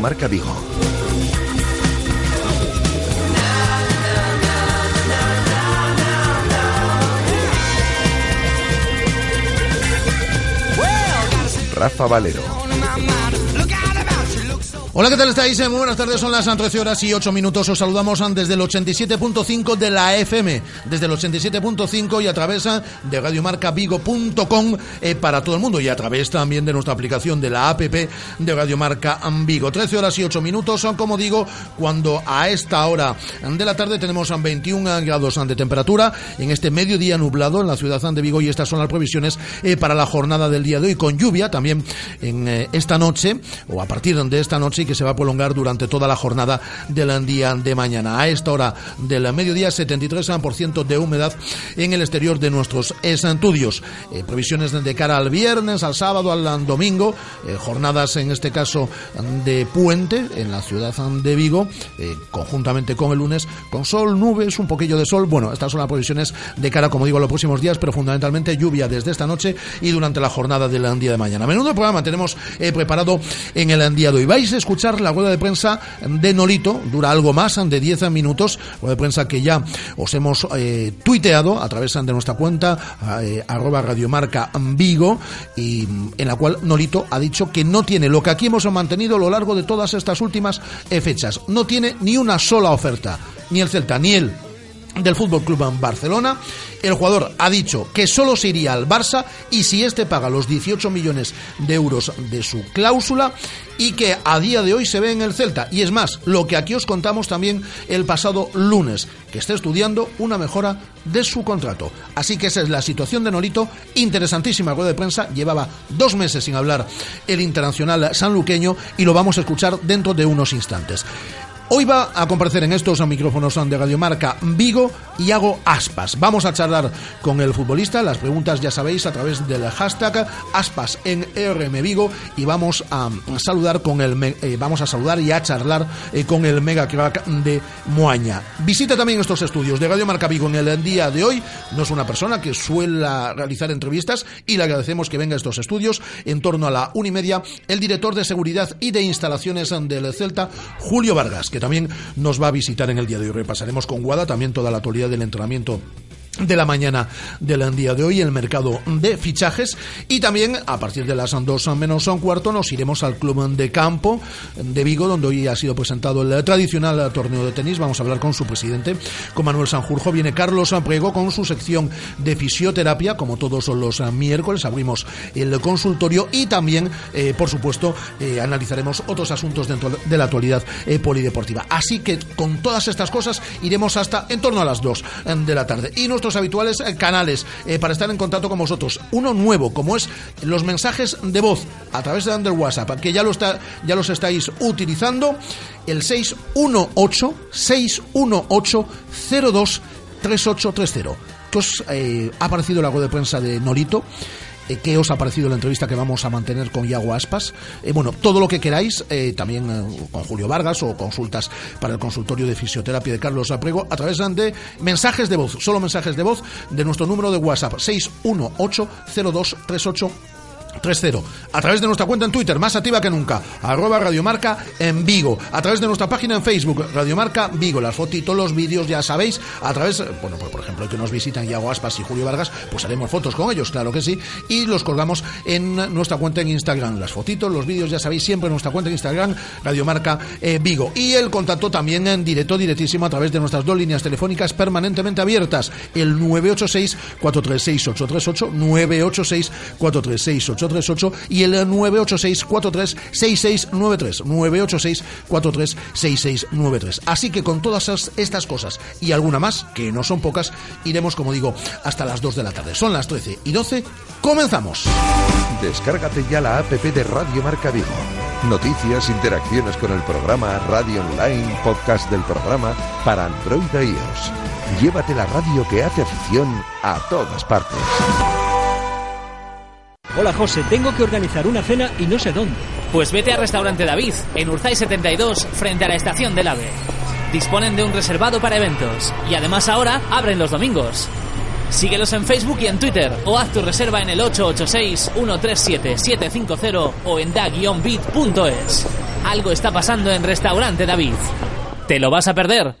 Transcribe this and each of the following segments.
Marca Vigo. Rafa Valero. Hola, ¿qué tal estáis? Muy buenas tardes, son las 13 horas y 8 minutos. Os saludamos desde el 87.5 de la FM, desde el 87.5 y a través de radiomarcavigo.com eh, para todo el mundo y a través también de nuestra aplicación de la app de Radiomarca Vigo. 13 horas y 8 minutos son, como digo, cuando a esta hora de la tarde tenemos 21 grados de temperatura en este mediodía nublado en la ciudad de Vigo y estas son las previsiones eh, para la jornada del día de hoy con lluvia también en eh, esta noche o a partir de esta noche que se va a prolongar durante toda la jornada del día de mañana. A esta hora del mediodía, 73% de humedad en el exterior de nuestros estudios. Eh, previsiones de cara al viernes, al sábado, al domingo, eh, jornadas en este caso de puente en la ciudad de Vigo, eh, conjuntamente con el lunes, con sol, nubes, un poquillo de sol. Bueno, estas son las previsiones de cara, como digo, a los próximos días, pero fundamentalmente lluvia desde esta noche y durante la jornada del día de mañana. Menudo programa tenemos preparado en el día de hoy. Vais a escuchar la rueda de prensa de Nolito, dura algo más de 10 minutos, rueda de prensa que ya os hemos eh, tuiteado a través de nuestra cuenta, eh, arroba radiomarca Vigo, y en la cual Nolito ha dicho que no tiene lo que aquí hemos mantenido a lo largo de todas estas últimas eh, fechas, no tiene ni una sola oferta, ni el Celta, ni el del Fútbol Club Barcelona. El jugador ha dicho que solo se iría al Barça y si este paga los 18 millones de euros de su cláusula y que a día de hoy se ve en el Celta. Y es más, lo que aquí os contamos también el pasado lunes, que está estudiando una mejora de su contrato. Así que esa es la situación de Nolito. Interesantísima rueda de prensa. Llevaba dos meses sin hablar el internacional sanluqueño y lo vamos a escuchar dentro de unos instantes. Hoy va a comparecer en estos micrófonos de Radiomarca Vigo Iago Aspas. Vamos a charlar con el futbolista, las preguntas ya sabéis a través del hashtag Aspas en y vamos a saludar con el eh, vamos a saludar y a charlar eh, con el mega crack de Moaña. Visita también estos estudios de Radiomarca Vigo en el día de hoy. No es una persona que suele realizar entrevistas y le agradecemos que venga a estos estudios en torno a la una y media el director de seguridad y de instalaciones del Celta, Julio Vargas, también nos va a visitar en el día de hoy. Repasaremos con Guada también toda la actualidad del entrenamiento de la mañana del día de hoy el mercado de fichajes. Y también a partir de las dos menos un cuarto nos iremos al club de campo de Vigo donde hoy ha sido presentado el tradicional torneo de tenis. Vamos a hablar con su presidente con Manuel Sanjurjo. Viene Carlos Apriego con su sección de fisioterapia. Como todos los miércoles abrimos el consultorio y también eh, por supuesto eh, analizaremos otros asuntos dentro de la actualidad eh, polideportiva. Así que con todas estas cosas iremos hasta en torno a las dos de la tarde. Y nuestros habituales eh, canales eh, para estar en contacto con vosotros. Uno nuevo, como es los mensajes de voz a través de Under WhatsApp, que ya, lo está, ya los estáis utilizando, el 618 618 02 3830. ¿Qué os eh, ha parecido la web de prensa de Norito? Eh, qué os ha parecido la entrevista que vamos a mantener con Iago Aspas. Eh, bueno, todo lo que queráis, eh, también con Julio Vargas o consultas para el consultorio de fisioterapia de Carlos Aprego a través de mensajes de voz, solo mensajes de voz de nuestro número de WhatsApp 618 0238 3-0. A través de nuestra cuenta en Twitter, más activa que nunca, arroba Radiomarca en Vigo. A través de nuestra página en Facebook, Radiomarca Vigo. Las fotitos, los vídeos, ya sabéis. A través, bueno, pues por ejemplo, que nos visitan Iago Aspas y Julio Vargas, pues haremos fotos con ellos, claro que sí. Y los colgamos en nuestra cuenta en Instagram. Las fotitos, los vídeos, ya sabéis, siempre en nuestra cuenta en Instagram, Radiomarca eh, Vigo. Y el contacto también en directo, directísimo, a través de nuestras dos líneas telefónicas permanentemente abiertas. El 986 436 838 986 436 838 y el 986 43 6693 986 43 6693 así que con todas estas cosas y alguna más que no son pocas iremos como digo hasta las 2 de la tarde. Son las 13 y 12 comenzamos. Descárgate ya la app de Radio Marca Vigo. Noticias interacciones con el programa radio online podcast del programa para Android e iOS. Llévate la radio que hace afición a todas partes Hola José, tengo que organizar una cena y no sé dónde. Pues vete a Restaurante David, en Urzay 72, frente a la estación del AVE. Disponen de un reservado para eventos y además ahora abren los domingos. Síguelos en Facebook y en Twitter o haz tu reserva en el 886-137-750 o en da-bit.es. Algo está pasando en Restaurante David. ¿Te lo vas a perder?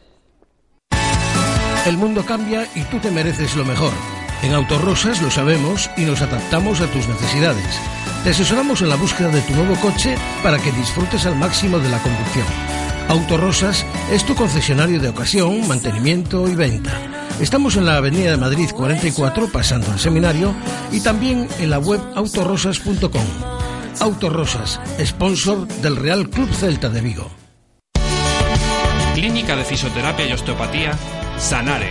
El mundo cambia y tú te mereces lo mejor. En Autorosas lo sabemos y nos adaptamos a tus necesidades. Te asesoramos en la búsqueda de tu nuevo coche para que disfrutes al máximo de la conducción. Autorosas es tu concesionario de ocasión, mantenimiento y venta. Estamos en la Avenida de Madrid 44, pasando el seminario, y también en la web autorosas.com. Autorosas, sponsor del Real Club Celta de Vigo. Clínica de Fisioterapia y Osteopatía, Sanare.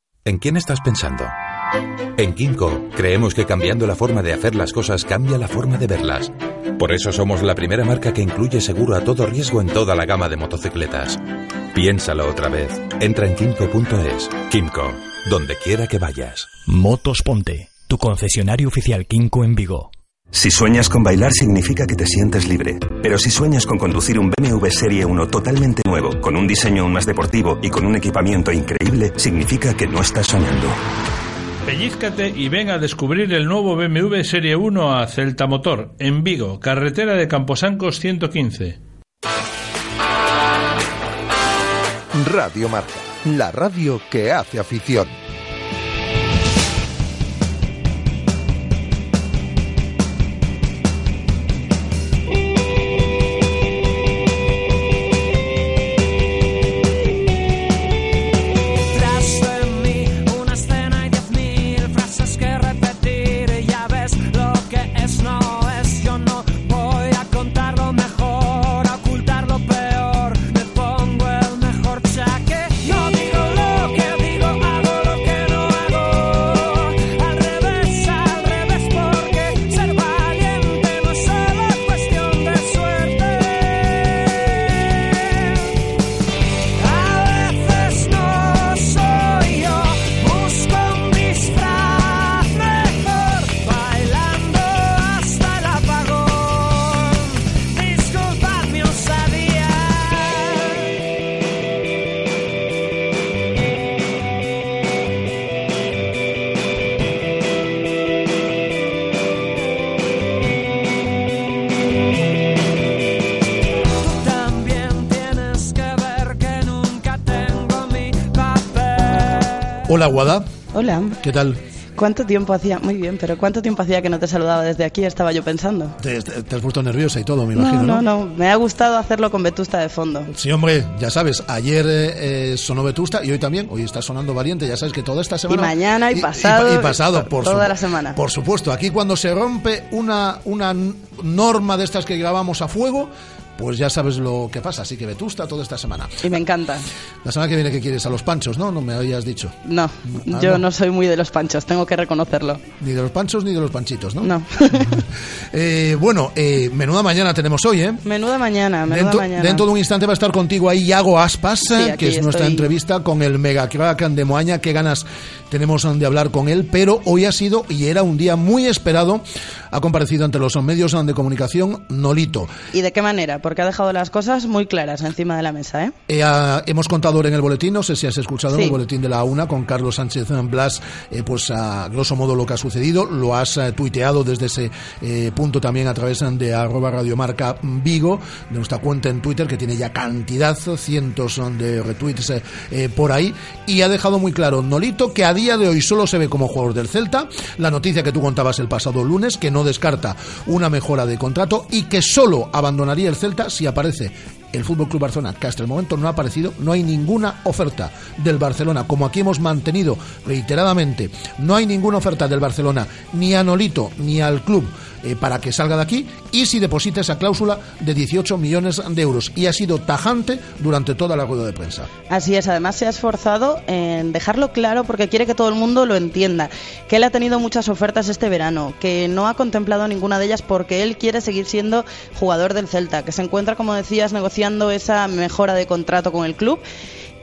¿En quién estás pensando? En Kimco creemos que cambiando la forma de hacer las cosas cambia la forma de verlas. Por eso somos la primera marca que incluye seguro a todo riesgo en toda la gama de motocicletas. Piénsalo otra vez. Entra en kimco.es. Kimco, donde quiera que vayas. Motos Ponte, tu concesionario oficial Kimco en Vigo. Si sueñas con bailar significa que te sientes libre. Pero si sueñas con conducir un BMW Serie 1 totalmente nuevo, con un diseño aún más deportivo y con un equipamiento increíble, significa que no estás soñando. Pellízcate y ven a descubrir el nuevo BMW Serie 1 a Celta Motor, en Vigo, carretera de Camposancos 115. Radio Marca, la radio que hace afición. Hola, Guada. Hola. ¿Qué tal? ¿Cuánto tiempo hacía? Muy bien, pero ¿cuánto tiempo hacía que no te saludaba desde aquí? Estaba yo pensando. Te, te has puesto nerviosa y todo, me imagino. No, no, no. Me ha gustado hacerlo con Vetusta de fondo. Sí, hombre, ya sabes, ayer eh, sonó Vetusta y hoy también. Hoy está sonando Valiente. Ya sabes que toda esta semana. Y mañana y pasado. Y, y pasado, por Toda la semana. Por supuesto, aquí cuando se rompe una, una norma de estas que grabamos a fuego pues ya sabes lo que pasa. Así que vetusta toda esta semana. Y me encanta. La semana que viene, ¿qué quieres? A los panchos, ¿no? No me habías dicho. No, Ah, yo no. no. soy muy de los panchos, tengo que reconocerlo. Ni de los panchos ni de los panchitos, ¿no? No. Eh, bueno, eh, menuda mañana tenemos hoy, ¿eh? Menuda mañana, menuda Dentro, mañana. dentro de un instante va a estar contigo ahí Iago Aspas, Sí, que es nuestra entrevista con el mega crack de Moaña. Qué ganas tenemos de hablar con él, pero hoy ha sido y era un día muy esperado. Ha comparecido ante los medios de comunicación Nolito. ¿Y de qué manera? Porque ha dejado las cosas muy claras encima de la mesa, ¿eh? Eh, hemos contado en el boletín, no sé si has escuchado en el boletín de la UNA con Carlos Sánchez Blas, eh, pues a grosso modo lo que ha sucedido. Lo has eh, tuiteado desde ese eh, punto también a través de arroba radiomarca Vigo, de nuestra cuenta en Twitter que tiene ya cantidad, cientos de retweets por ahí. Y ha dejado muy claro Nolito que a día de hoy solo se ve como jugador del Celta. La noticia que tú contabas el pasado lunes, que no descarta una mejora de contrato y que solo abandonaría el Celta si aparece el Fútbol Club Barcelona, que hasta el momento no ha aparecido, no hay ninguna oferta del Barcelona, como aquí hemos mantenido reiteradamente, no hay ninguna oferta del Barcelona ni a Nolito ni al club eh, para que salga de aquí y si deposita esa cláusula de 18 millones de euros y ha sido tajante durante toda la rueda de prensa. Así es, además se ha esforzado en dejarlo claro porque quiere que todo el mundo lo entienda, que él ha tenido muchas ofertas este verano, que no ha contemplado ninguna de ellas porque él quiere seguir siendo jugador del Celta, que se encuentra, como decías, negociando esa mejora de contrato con el club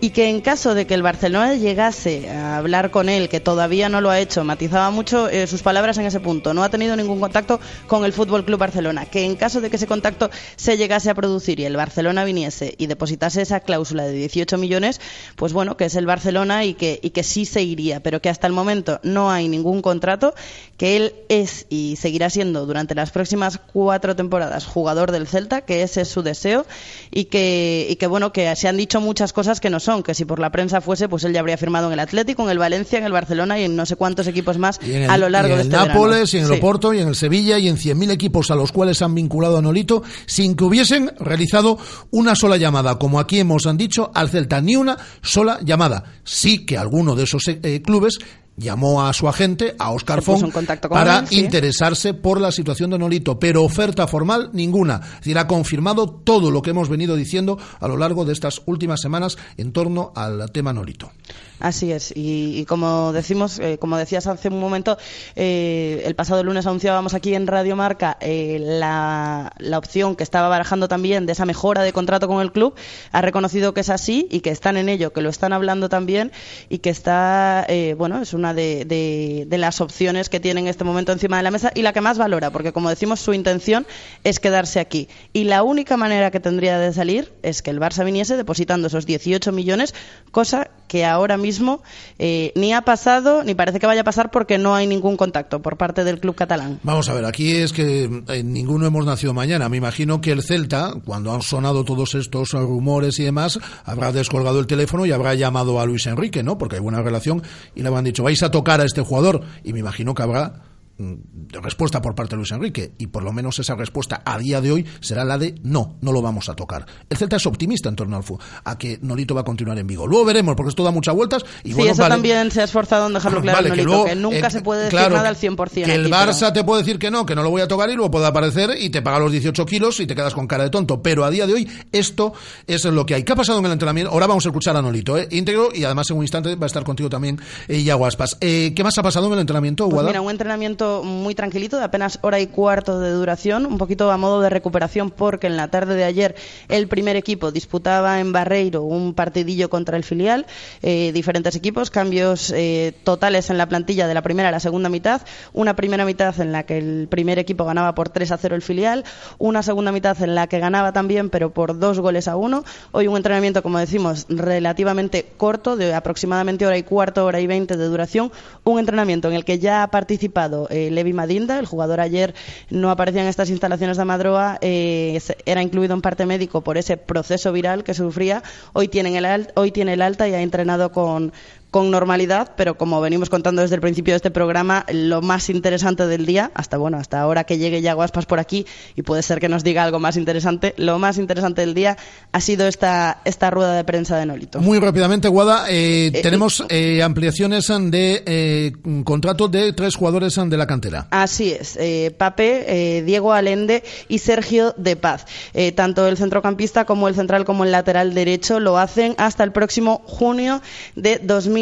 y que en caso de que el Barcelona llegase a hablar con él, que todavía no lo ha hecho, matizaba mucho eh, sus palabras en ese punto, no ha tenido ningún contacto con el Fútbol Club Barcelona, que en caso de que ese contacto se llegase a producir y el Barcelona viniese y depositase esa cláusula de 18 millones, pues bueno, que es el Barcelona y que, y que sí se iría, pero que hasta el momento no hay ningún contrato, que él es y seguirá siendo durante las próximas cuatro temporadas jugador del Celta, que ese es su deseo y que, y que bueno, que se han dicho muchas cosas que no que si por la prensa fuese, pues él ya habría firmado en el Atlético, en el Valencia, en el Barcelona y en no sé cuántos equipos más el, a lo largo y en de el este Nápoles, verano. y en el Sí. Oporto, y en el Sevilla, y en 100.000 equipos a los cuales han vinculado a Nolito, sin que hubiesen realizado una sola llamada, como aquí hemos han dicho, al Celta, ni una sola llamada. Sí que alguno de esos eh, clubes llamó a su agente, a Oscar Font, para él, sí. interesarse por la situación de Nolito, pero oferta formal ninguna. Es decir, ha confirmado todo lo que hemos venido diciendo a lo largo de estas últimas semanas en torno al tema Nolito. Así es, y, como decimos, eh, como decías hace un momento, eh, el pasado lunes anunciábamos aquí en Radio Marca eh, la, la opción que estaba barajando también de esa mejora de contrato con el club. Ha reconocido que es así y que están en ello, que lo están hablando también y que está, eh, bueno, es una de, de- de las opciones que tiene en este momento encima de la mesa y la que más valora, porque como decimos, su intención es quedarse aquí. Y la única manera que tendría de salir es que el Barça viniese depositando esos 18 millones, cosa que ahora mismo eh, ni ha pasado ni parece que vaya a pasar porque no hay ningún contacto por parte del club catalán. Vamos a ver, aquí es que eh, ninguno hemos nacido mañana. Me imagino que el Celta, cuando han sonado todos estos rumores y demás, habrá descolgado el teléfono y habrá llamado a Luis Enrique, ¿no? Porque hay buena relación y le habrán dicho, vais a tocar a este jugador. Y me imagino que habrá mm, respuesta por parte de Luis Enrique y por lo menos esa respuesta a día de hoy será la de no, no lo vamos a tocar. El Celta es optimista en torno al fu a que Nolito va a continuar en Vigo. Luego veremos porque esto da muchas vueltas y sí, bueno, eso vale. también se ha esforzado en dejarlo claro Vale, Nolito, luego, que nunca eh, se puede decir claro, nada al 100%. Que el aquí, Barça pero- te puede decir que no, que no lo voy a tocar y luego puede aparecer y te paga los 18 kilos y te quedas con cara de tonto. Pero a día de hoy esto es lo que hay. ¿Qué ha pasado en el entrenamiento? Ahora vamos a escuchar a Nolito, ¿eh? íntegro y además en un instante va a estar contigo también eh, Iago Aspas. Eh, ¿Qué más ha pasado en el entrenamiento, Pues mira, un entrenamiento muy tranquilito, de apenas hora y cuarto de duración, un poquito a modo de recuperación, porque en la tarde de ayer el primer equipo disputaba en Barreiro un partidillo contra el filial, eh, diferentes equipos, cambios eh, totales en la plantilla de la primera a la segunda mitad, una primera mitad en la que el primer equipo ganaba por 3 a 0 el filial, una segunda mitad en la que ganaba también, pero por dos goles a uno. Hoy un entrenamiento, como decimos, relativamente corto, de aproximadamente hora y cuarto, hora y veinte de duración, un entrenamiento en el que ya ha participado eh, Levi Madinda, el jugador ayer no aparecía en estas instalaciones de Madroa, eh, era incluido en parte médico por ese proceso viral que sufría, hoy tiene el, hoy tiene el alta y ha entrenado con, con normalidad, pero como venimos contando desde el principio de este programa, lo más interesante del día, hasta bueno, hasta ahora que llegue ya Guaspas por aquí y puede ser que nos diga algo más interesante, lo más interesante del día ha sido esta, esta rueda de prensa de Nolito. Muy rápidamente, Guada, eh, tenemos eh, ampliaciones de eh, contrato de tres jugadores de la cantera. Así es, eh, Pape, Diego Alende y Sergio De Paz. tanto el centrocampista como el central como el lateral derecho lo hacen hasta el próximo junio de 2020.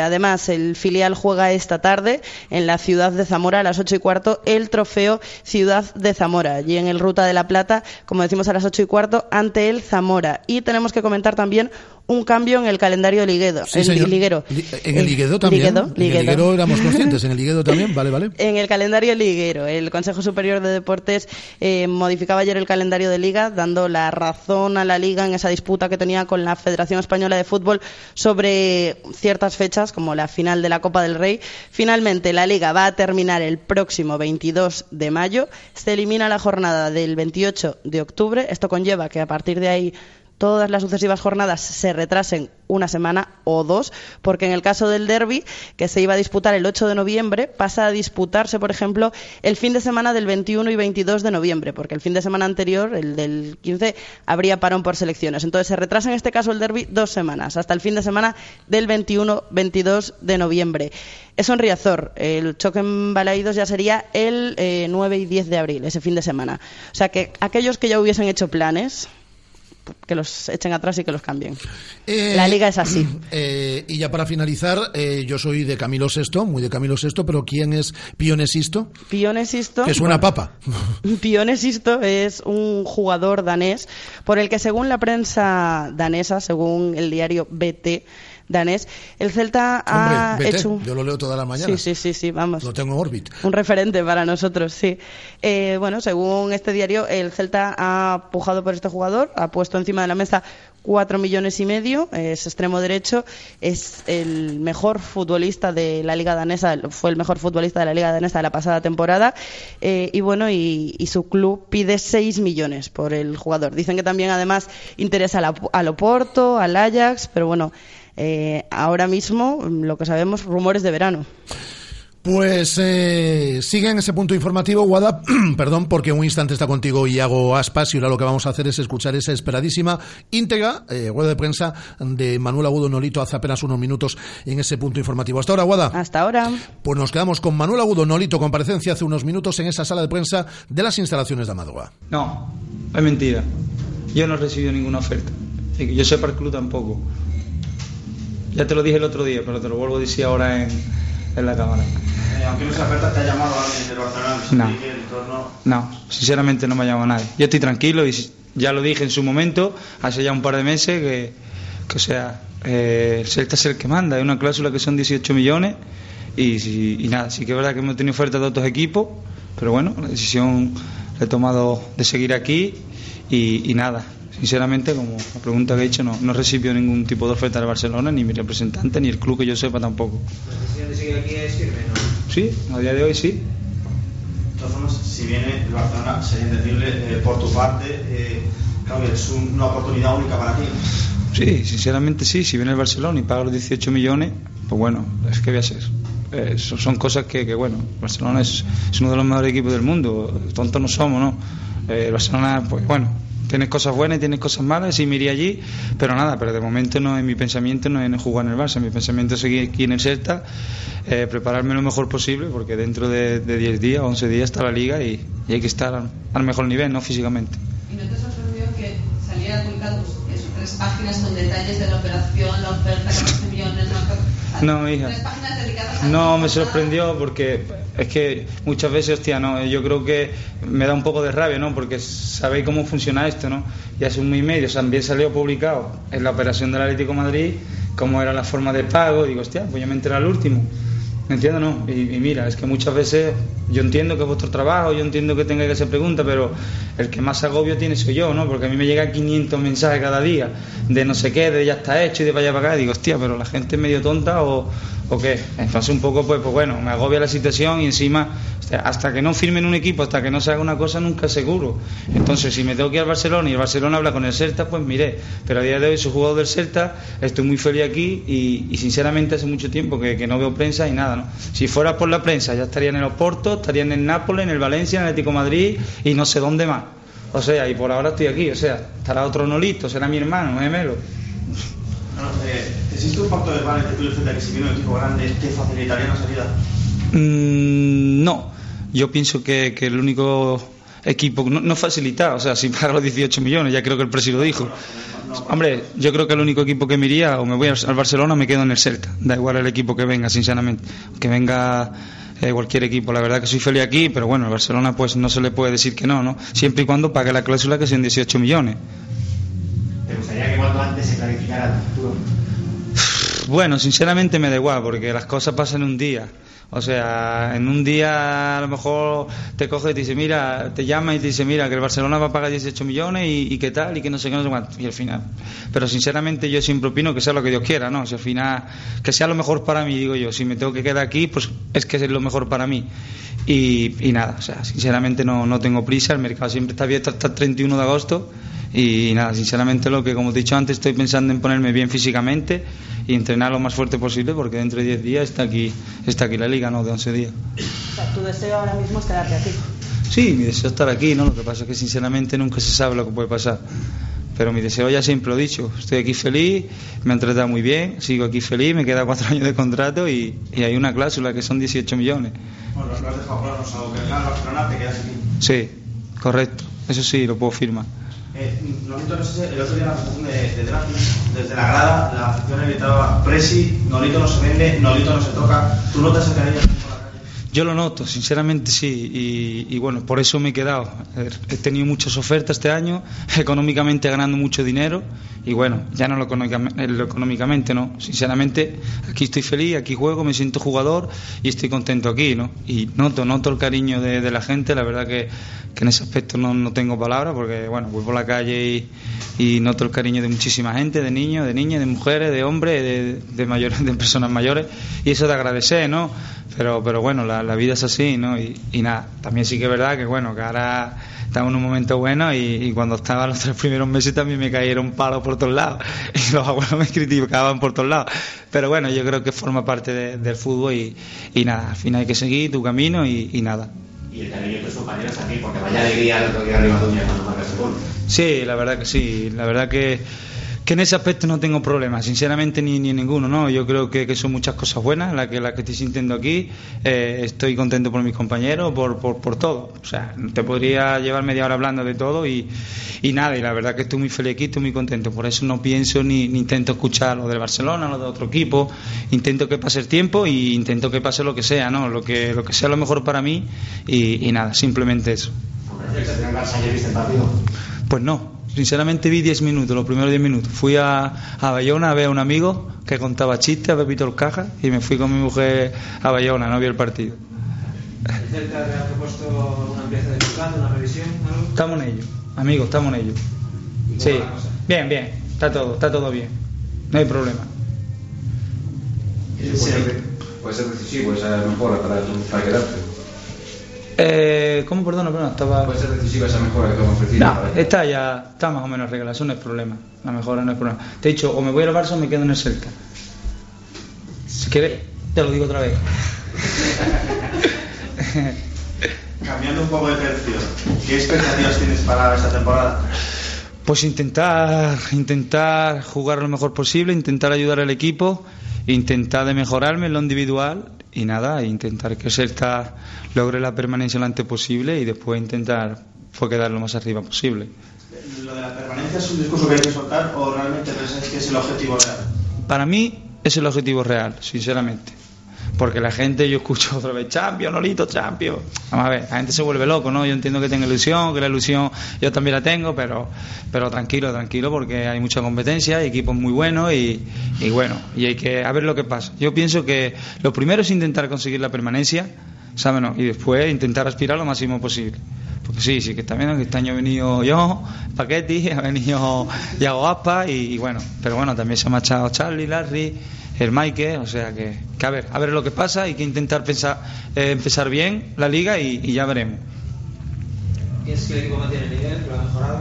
Además, el filial juega esta tarde en la ciudad de Zamora a las ocho y cuarto el trofeo Ciudad de Zamora, allí en el Ruta de la Plata, como decimos a las ocho y cuarto, ante el Zamora. Y tenemos que comentar también un cambio en el calendario liguedo, el liguero. en el liguedo también. en el liguero éramos conscientes, en el liguedo también, vale, vale. En el calendario liguero, el Consejo Superior de Deportes eh, modificaba ayer el calendario de liga, dando la razón a la liga en esa disputa que tenía con la Federación Española de Fútbol sobre ciertas fechas, como la final de la Copa del Rey. Finalmente, la liga va a terminar el próximo 22 de mayo. Se elimina la jornada del 28 de octubre. Esto conlleva que a partir de ahí todas las sucesivas jornadas se retrasen una semana o dos, porque en el caso del derby, que se iba a disputar el 8 de noviembre, pasa a disputarse, por ejemplo, el fin de semana del 21 y 22 de noviembre, porque el fin de semana anterior, el del 15, habría parón por selecciones. Entonces se retrasa en este caso el derby dos semanas, hasta el fin de semana del 21-22 de noviembre. Eso en Riazor. El choque en Balaídos ya sería el 9 eh, y 10 de abril, ese fin de semana. O sea que aquellos que ya hubiesen hecho planes, que los echen atrás y que los cambien. Eh, la liga es así. Eh, y ya para finalizar, eh, yo soy de Camilo Sesto, muy de Camilo Sesto, pero ¿quién es Pionesisto? Pionesisto. Que suena papa. Pionesisto es un jugador danés por el que según la prensa danesa, según el diario BT, danés. El Celta ha hecho. Yo lo leo todas las mañanas. Sí, sí, sí, sí, vamos. Lo tengo en Orbit. Un referente para nosotros, sí. Eh, bueno, según este diario, el Celta ha pujado por este jugador, ha puesto encima de la mesa cuatro millones y medio, es extremo derecho, es el mejor futbolista de la Liga Danesa, fue el mejor futbolista de la Liga Danesa de la pasada temporada, eh, y bueno, y, su club pide seis millones por el jugador. Dicen que también además interesa al Oporto, al Ajax, pero bueno, eh, ahora mismo, lo que sabemos, rumores de verano. Pues eh, sigue en ese punto informativo, Guada, perdón, porque un instante está contigo y hago aspas y ahora lo que vamos a hacer es escuchar esa esperadísima íntegra, eh, rueda de prensa de Manuel Agudo Nolito hace apenas unos minutos en ese punto informativo. Hasta ahora, Guada. Hasta ahora. Pues nos quedamos con Manuel Agudo Nolito, comparecencia hace unos minutos en esa sala de prensa de las instalaciones de Amadua. No, es mentira. Yo no he recibido ninguna oferta. Yo sepa el club tampoco. Ya te lo dije el otro día, pero te lo vuelvo a decir ahora en, en la cámara. Eh, aunque no se oferta, ¿te ha llamado alguien del Barcelona? No. no, sinceramente no me ha llamado nadie. Yo estoy tranquilo y ya lo dije en su momento, hace ya un par de meses, que, que o sea, eh, el Celta es el que manda. Hay una cláusula que son 18 millones y, y, nada, sí que es verdad que hemos tenido ofertas de otros equipos, pero bueno, la decisión la he tomado de seguir aquí y, y nada, sinceramente, como la pregunta que he hecho, no, no recibió ningún tipo de oferta de Barcelona, ni mi representante, ni el club que yo sepa tampoco. ¿La decisión de seguir aquí es firme, no? Sí, a día de hoy sí. Formas, si viene el Barcelona, sería entendible eh, por tu parte, eh, claro es una oportunidad única para ti. Sí, sinceramente sí, si viene el Barcelona y paga los 18 millones, pues bueno, es que voy a ser. Eh, son, cosas que, que, bueno, Barcelona es, es, uno de los mejores equipos del mundo, tontos no somos, ¿no? Eh, Barcelona, pues bueno, Tienes cosas buenas y tienes cosas malas, y me iría allí, pero nada, pero de momento no en mi pensamiento no es jugar en el Barça, mi pensamiento es seguir aquí en el Celta, eh, prepararme lo mejor posible, porque dentro de, 10 días, 11 días está la liga y, hay que estar al, mejor nivel, ¿no? Físicamente. ¿Y no te sorprendió que saliera publicado esos tres páginas con detalles de la operación, la oferta, 14 millones, no, hija. No, me sorprendió porque es que muchas veces, hostia, no, yo creo que me da un poco de rabia, ¿no? Porque sabéis cómo funciona esto, ¿no? Y hace un mes y medio también salió publicado en la operación del Atlético Madrid cómo era la forma de pago. Digo, hostia, pues yo me enteré al último. Entiendo, no. Y, mira, es que muchas veces yo entiendo que es vuestro trabajo, yo entiendo que tenga que hacer preguntas, pero el que más agobio tiene soy yo, ¿no? Porque a mí me llegan 500 mensajes cada día de no sé qué, de ya está hecho y de allá para acá. Y digo, hostia, pero la gente es medio tonta o, o qué. Entonces, un poco, pues, pues bueno, me agobia la situación y encima, hasta que no firmen un equipo, hasta que no se haga una cosa, nunca seguro. Entonces, si me tengo que ir al Barcelona y el Barcelona habla con el Celta, pues miré. Pero a día de hoy soy jugador del Celta, estoy muy feliz aquí y, sinceramente hace mucho tiempo que, no veo prensa y nada, ¿no? Si fuera por la prensa, ya estaría en el Oporto, estaría en el Nápoles, en el Valencia, en el Atlético Madrid y no sé dónde más. O sea, y por ahora estoy aquí, o sea, estará otro Nolito, será mi hermano, gemelo. No, eh, ¿Existe un y el Celta que si viene un equipo grande te facilitaría la salida? Mm, no, yo pienso que, que el único equipo, no, no, facilita, o sea, si paga los 18 millones, ya creo que el presidente lo dijo. Hombre, yo creo que el único equipo que me iría, o me voy al Barcelona o me quedo en el Celta, da igual el equipo que venga, sinceramente, que venga eh, cualquier equipo, la verdad que soy feliz aquí, pero bueno, el Barcelona pues no se le puede decir que no, ¿no? Siempre y cuando pague la cláusula que son 18 millones. ¿Te gustaría que cuanto antes se clarificara el futuro? Bueno, sinceramente me da igual, porque las cosas pasan un día. O sea, en un día a lo mejor te coge y te dice, mira, te llama y te dice, mira, que el Barcelona va a pagar 18 millones y, y qué tal, y que no sé qué, no sé cuánto. Y al final. Pero sinceramente yo siempre opino que sea lo que Dios quiera, ¿no? Si al final, que sea lo mejor para mí, digo yo. Si me tengo que quedar aquí, pues es que es lo mejor para mí. Y, y nada, o sea, sinceramente no, no tengo prisa, el mercado siempre está abierto hasta el 31 de agosto. Y nada, sinceramente lo que, como te he dicho antes, estoy pensando en ponerme bien físicamente y entrenar lo más fuerte posible porque dentro de 10 días está aquí, está aquí la liga, ¿no? De 11 días. O sea, tu deseo ahora mismo es quedarte aquí. Sí, mi deseo es estar aquí, ¿no? Lo que pasa es que sinceramente nunca se sabe lo que puede pasar. Pero mi deseo ya siempre lo he dicho. Estoy aquí feliz, me han tratado muy bien, sigo aquí feliz, me queda cuatro años de contrato y, y hay una cláusula que son 18 millones. Bueno, lo has dejado claro, salvo que Barcelona, te quedas aquí. Sí, correcto. Eso sí, lo puedo firmar. Eh, Nolito, no sé si el otro día en la presentación de, de Draghi, desde la grada, la afición gritaba Presi, Nolito no se vende, Nolito no se toca. ¿Tú notas el cariño? Yo lo noto, sinceramente sí, y, bueno, por eso me he quedado. He tenido muchas ofertas este año, económicamente ganando mucho dinero, y bueno, ya no lo económicamente, lo económicamente, no. Sinceramente, aquí estoy feliz, aquí juego, me siento jugador y estoy contento aquí, ¿no? Y noto, noto el cariño de, de la gente, la verdad que, que en ese aspecto no, no, tengo palabras, porque bueno, voy por la calle y, y, noto el cariño de muchísima gente, de niños, de niñas, de mujeres, de hombres, de, de mayores, de personas mayores, y eso de agradecer, ¿no? Pero, pero bueno, la, la vida es así, ¿no? Y, y, nada, también sí que es verdad que bueno, que ahora estamos en un momento bueno y, y, cuando estaba los tres primeros meses también me cayeron palos por todos lados y los abuelos me criticaban por todos lados. Pero bueno, yo creo que forma parte de, del fútbol y, y nada, al final hay que seguir tu camino y, nada. Y el cariño de tus compañeros aquí, porque vaya alegría otro día arriba tuya cuando marcas el gol. Sí, la verdad que sí, la verdad que que en ese aspecto no tengo problemas, sinceramente ni, ni ninguno, ¿no? Yo creo que, que son muchas cosas buenas las que, la que estoy sintiendo aquí. Eh, estoy contento por mis compañeros, por, por, por, todo. O sea, te podría llevar media hora hablando de todo y, y nada, y la verdad que estoy muy feliz aquí, estoy muy contento. Por eso no pienso ni, ni intento escuchar lo del Barcelona, lo de otro equipo. Intento que pase el tiempo y intento que pase lo que sea, ¿no? Lo que, lo que sea lo mejor para mí y, y nada, simplemente eso. Pues no, Sinceramente vi 10 minutos, los primeros 10 minutos. Fui a, a Bayona a ver a un amigo que contaba chistes, a Pepito el Caja, y me fui con mi mujer a Bayona, no vi el partido. ¿El Celta te ha propuesto una pieza de plan, una revisión? Algo? Estamos en ello, amigos, estamos en ello. Sí, bien, bien, está todo, está todo bien, no hay problema. Sí. Puede ser decisivo esa mejora para, para quedarte. Eh, ¿Cómo, perdona, perdona? Estaba... ¿Puede ser decisiva esa mejora que te hemos ofrecido? No, está ya, está más o menos arreglada, eso no es problema. La mejora no es problema. Te he dicho, o me voy al Barça o me quedo en el Celta. Si quieres, te lo digo otra vez. Cambiando un poco de tercio, ¿qué expectativas tienes para esta temporada? Pues intentar, intentar jugar lo mejor posible, intentar ayudar al equipo, intentar de mejorarme en lo individual y nada, intentar que Celta logre la permanencia lo antes posible y después intentar fue quedar lo más arriba posible. ¿Lo de la permanencia es un discurso que hay que soltar o realmente pensáis que es el objetivo real? Para mí es el objetivo real, sinceramente. Porque la gente, yo escucho otra vez, Champion, Nolito, Champion. Vamos a ver, la gente se vuelve loco, ¿no? Yo entiendo que tenga ilusión, que la ilusión yo también la tengo, pero, pero tranquilo, tranquilo, porque hay mucha competencia, hay equipos muy buenos y, y bueno, y hay que a ver lo que pasa. Yo pienso que lo primero es intentar conseguir la permanencia, ¿saben? Y después intentar aspirar lo máximo posible. Porque sí, sí que también este año he venido yo, Paquetti, ha venido Yago Aspa y, y bueno, pero bueno, también se ha marchado Charlie, Larry, el Mike, o sea que, que a ver, a ver lo que pasa, hay que intentar pensar, eh, empezar bien la liga y, y ya veremos. ¿Piensas que el equipo mantiene el nivel, lo ha mejorado?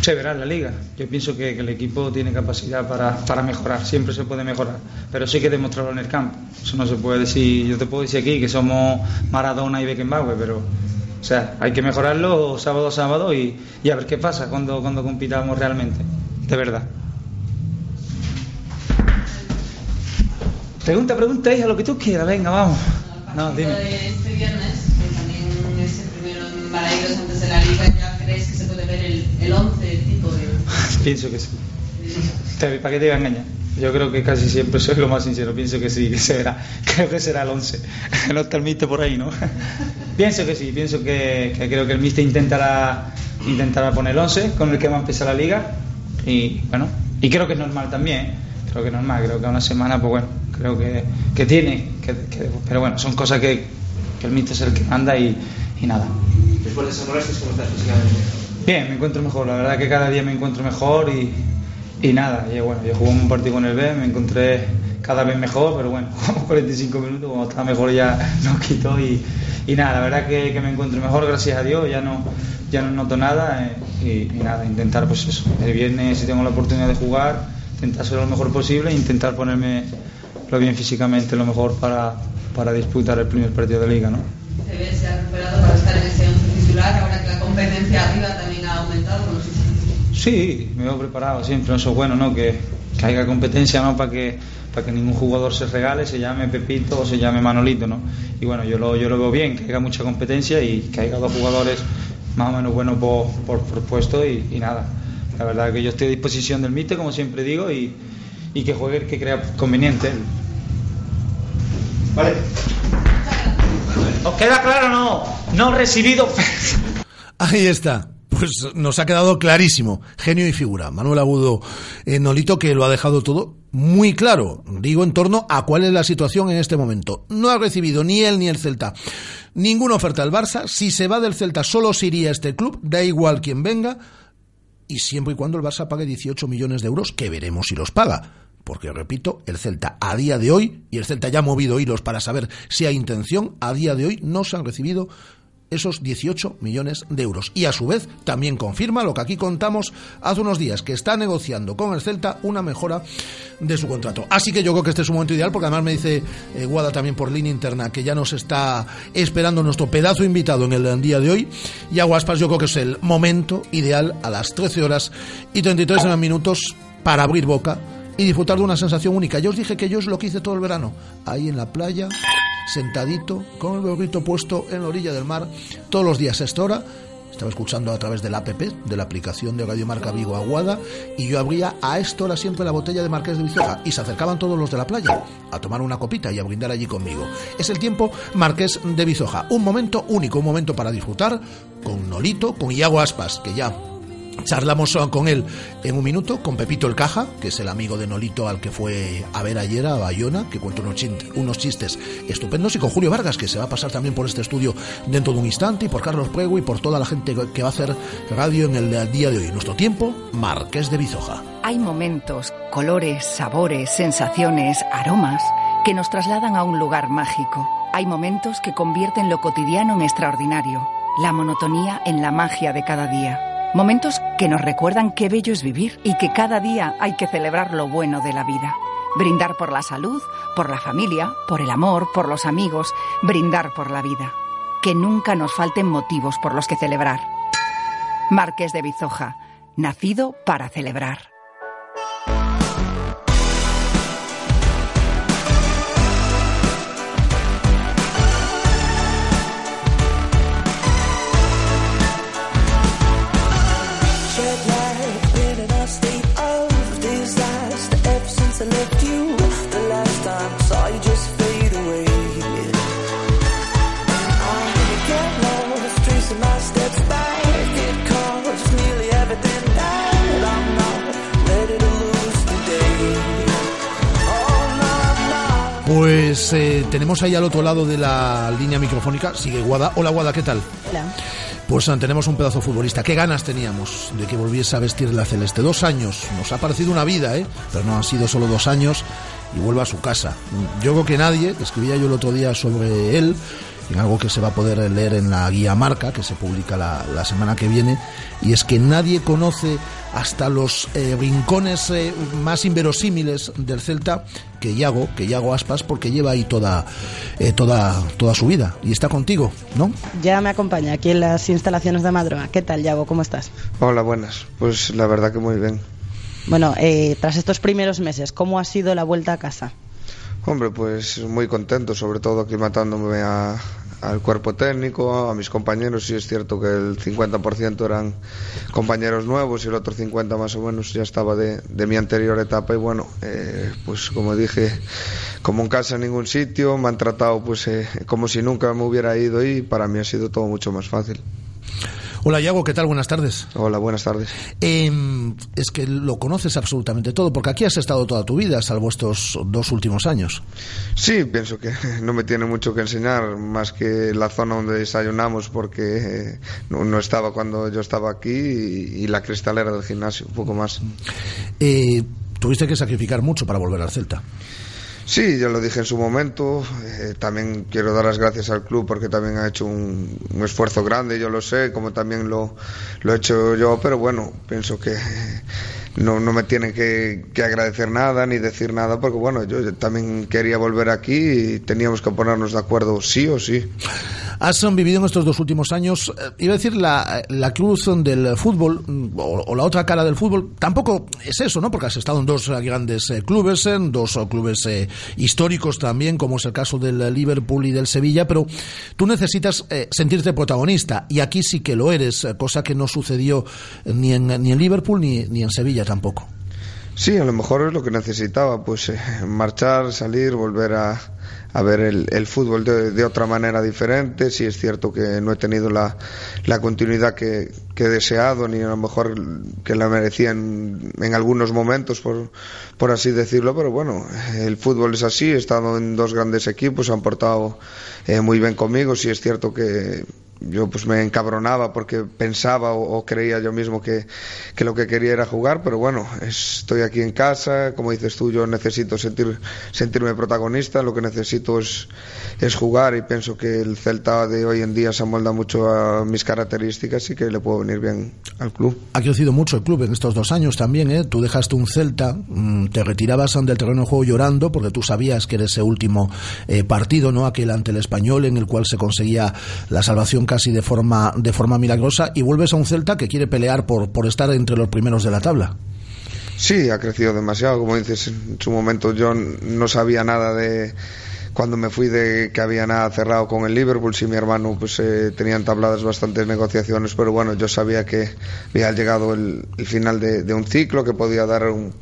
Se verá en la liga. Yo pienso que, que el equipo tiene capacidad para, para mejorar, siempre se puede mejorar, pero sí hay que demostrarlo en el campo. Eso no se puede decir, yo te puedo decir aquí que somos Maradona y Beckenbauer, pero o sea, hay que mejorarlo sábado a sábado y, y a ver qué pasa cuando, cuando compitamos realmente, de verdad. Pregunta, pregunta, hija, lo que tú quieras, venga, vamos. No, dime. de este viernes, que también es el primero en Balaidos antes de la liga, ¿ya crees que se puede ver el, el 11 tipo de...? Pienso que sí. ¿Para qué te iba a engañar? Yo creo que casi siempre soy lo más sincero. Pienso que sí, que será. Creo que será el 11. No está el míster por ahí, ¿no? pienso que sí, pienso que, que creo que el míster intentará, intentará poner el 11 con el que va a empezar la liga. Y bueno, y creo que es normal también. ¿eh? Creo que es normal, creo que a una semana, pues bueno, creo que, que tiene. Que, que- pero bueno, son cosas que, el míster es el que manda y, y nada. Después de esas molestias, ¿cómo estás físicamente? Bien, me encuentro mejor, la verdad que cada día me encuentro mejor y, y nada, y bueno, yo jugué un partido con el B, me encontré cada vez mejor, pero bueno, jugamos 45 minutos, cuando estaba mejor ya nos quitó y, y nada, la verdad que, que me encuentro mejor, gracias a Dios, ya no, ya no noto nada eh, y, y nada, intentar pues eso, el viernes si tengo la oportunidad de jugar, intentar ser lo mejor posible e intentar ponerme lo bien físicamente, lo mejor para, para disputar el primer partido de liga, ¿no? ¿Te ves ya recuperado para estar en ese 11 titular ahora que la competencia arriba también ha aumentado los Sí, me veo preparado siempre, eso es bueno, ¿no? Que, que haya competencia, ¿no? Para que, para que ningún jugador se regale, se llame Pepito o se llame Manolito, ¿no? Y bueno, yo lo, yo lo veo bien, que haya mucha competencia y que haya dos jugadores más o menos buenos por, por, por puesto y, y nada. La verdad que yo estoy a disposición del MITE, como siempre digo, y, y que juegue el que crea conveniente. Vale. ¿Os queda claro o no? No recibido. Ahí está. Pues nos ha quedado clarísimo. Genio y figura. Manuel Agudo eh, Nolito, que lo ha dejado todo muy claro. Digo, en torno a cuál es la situación en este momento. No ha recibido ni él ni el Celta ninguna oferta del Barça. Si se va del Celta, solo se iría a este club. Da igual quien venga. Y siempre y cuando el Barça pague 18 millones de euros, que veremos si los paga. Porque, repito, el Celta a día de hoy, y el Celta ya ha movido hilos para saber si hay intención, a día de hoy no se han recibido esos 18 millones de euros. Y a su vez también confirma lo que aquí contamos hace unos días, que está negociando con el Celta una mejora de su contrato. Así que yo creo que este es un momento ideal, porque además me dice eh, Guada también por línea interna que ya nos está esperando nuestro pedazo invitado en el día de hoy. Y Aguaspas yo creo que es el momento ideal a las 13 horas y 33 minutos para abrir boca y disfrutar de una sensación única. Yo os dije que yo es lo que hice todo el verano, ahí en la playa, sentadito, con el gorrito puesto en la orilla del mar, todos los días a esta hora. Estaba escuchando a través del app, de la aplicación de Radio Marca Vigo Aguada, y yo abría a esta hora siempre la botella de Marqués de Bizoja, y se acercaban todos los de la playa a tomar una copita y a brindar allí conmigo. Es el tiempo Marqués de Bizoja, un momento único, un momento para disfrutar con Nolito, con Iago Aspas, que ya Charlamos con él en un minuto, con Pepito el Caja, que es el amigo de Nolito al que fue a ver ayer a Bayona, que cuenta unos, unos chistes estupendos, y con Julio Vargas, que se va a pasar también por este estudio dentro de un instante, y por Carlos Prego y por toda la gente que va a hacer radio en el día de hoy. Nuestro tiempo, Marqués de Bizoja. Hay momentos, colores, sabores, sensaciones, aromas que nos trasladan a un lugar mágico. Hay momentos que convierten lo cotidiano en extraordinario, la monotonía en la magia de cada día. Momentos que nos recuerdan qué bello es vivir y que cada día hay que celebrar lo bueno de la vida. Brindar por la salud, por la familia, por el amor, por los amigos, brindar por la vida. Que nunca nos falten motivos por los que celebrar. Marqués de Bizoja, nacido para celebrar. Pues eh, tenemos ahí al otro lado de la línea microfónica, sigue Guada. Hola Guada, ¿qué tal? Hola. Pues tenemos un pedazo futbolista. ¿Qué ganas teníamos de que volviese a vestir la celeste? Dos años. Nos ha parecido una vida, ¿eh? Pero no han sido solo dos años y vuelve a su casa. Yo creo que nadie, escribía yo el otro día sobre él, algo que se va a poder leer en la guía marca, que se publica la, la semana que viene, y es que nadie conoce hasta los eh, rincones eh, más inverosímiles del Celta que Iago, que Iago Aspas, porque lleva ahí toda, eh, toda, toda su vida y está contigo, ¿no? Ya me acompaña aquí en las instalaciones de Madroa. ¿Qué tal, Yago? ¿Cómo estás? Hola, buenas. Pues la verdad que muy bien. Bueno, eh, tras estos primeros meses, ¿cómo ha sido la vuelta a casa? Hombre, pues muy contento, sobre todo aclimatándome a, al cuerpo técnico, a mis compañeros. Sí es cierto que el 50% eran compañeros nuevos y el otro 50% más o menos ya estaba de, de mi anterior etapa. Y bueno, eh, pues como dije, como en casa en ningún sitio, me han tratado pues eh, como si nunca me hubiera ido y para mí ha sido todo mucho más fácil. Hola Iago, ¿qué tal? Buenas tardes. Hola, buenas tardes. Eh, es que lo conoces absolutamente todo, porque aquí has estado toda tu vida, salvo estos dos últimos años. Sí, pienso que no me tiene mucho que enseñar, más que la zona donde desayunamos, porque eh, no, no, estaba cuando yo estaba aquí y, y, la cristalera del gimnasio, un poco más. Eh, tuviste que sacrificar mucho para volver al Celta. Sí, ya lo dije en su momento. Eh, también quiero dar las gracias al club porque también ha hecho un, esfuerzo grande, yo lo sé, como también lo, lo, he hecho yo, pero bueno, pienso que no, no me tienen que, que, agradecer nada ni decir nada porque bueno, yo también quería volver aquí y teníamos que ponernos de acuerdo sí o sí. Has vivido en estos dos últimos años, eh, iba a decir, la, la cruz del fútbol o, o, la otra cara del fútbol. Tampoco es eso, ¿no? Porque has estado en dos grandes eh, clubes, en dos clubes eh, históricos también, como es el caso del Liverpool y del Sevilla, pero tú necesitas sentirte protagonista y aquí sí que lo eres, cosa que no sucedió ni en, ni en Liverpool ni, ni en Sevilla tampoco. Sí, a lo mejor es lo que necesitaba, pues eh, marchar, salir, volver a, a ver el, fútbol de, de, otra manera diferente. Sí es cierto que no he tenido la, la continuidad que, que, he deseado, ni a lo mejor que la merecía en, algunos momentos, por, por así decirlo, pero bueno, el fútbol es así. He estado en dos grandes equipos, han portado eh, muy bien conmigo. Sí es cierto que yo pues me encabronaba porque pensaba o, o creía yo mismo que, que, lo que quería era jugar, pero bueno, estoy aquí en casa, como dices tú, yo necesito sentir, sentirme protagonista, lo que necesito es, es jugar y pienso que el Celta de hoy en día se amolda mucho a mis características y que le puedo venir bien al club. Ha crecido mucho el club en estos dos años también, ¿eh? Tú dejaste un Celta, mm, te retirabas del terreno de juego llorando porque tú sabías que era ese último eh, partido, ¿no? Aquel ante el español en el cual se conseguía la salvación casi de forma, de forma milagrosa y vuelves a un Celta que quiere pelear por, por estar entre los primeros de la tabla. Sí, ha crecido demasiado. Como dices, en su momento yo no sabía nada de cuando me fui de que había nada cerrado con el Liverpool, si mi hermano pues eh, tenía entabladas bastantes negociaciones, pero bueno, yo sabía que había llegado el, final de, un ciclo, que podía dar un,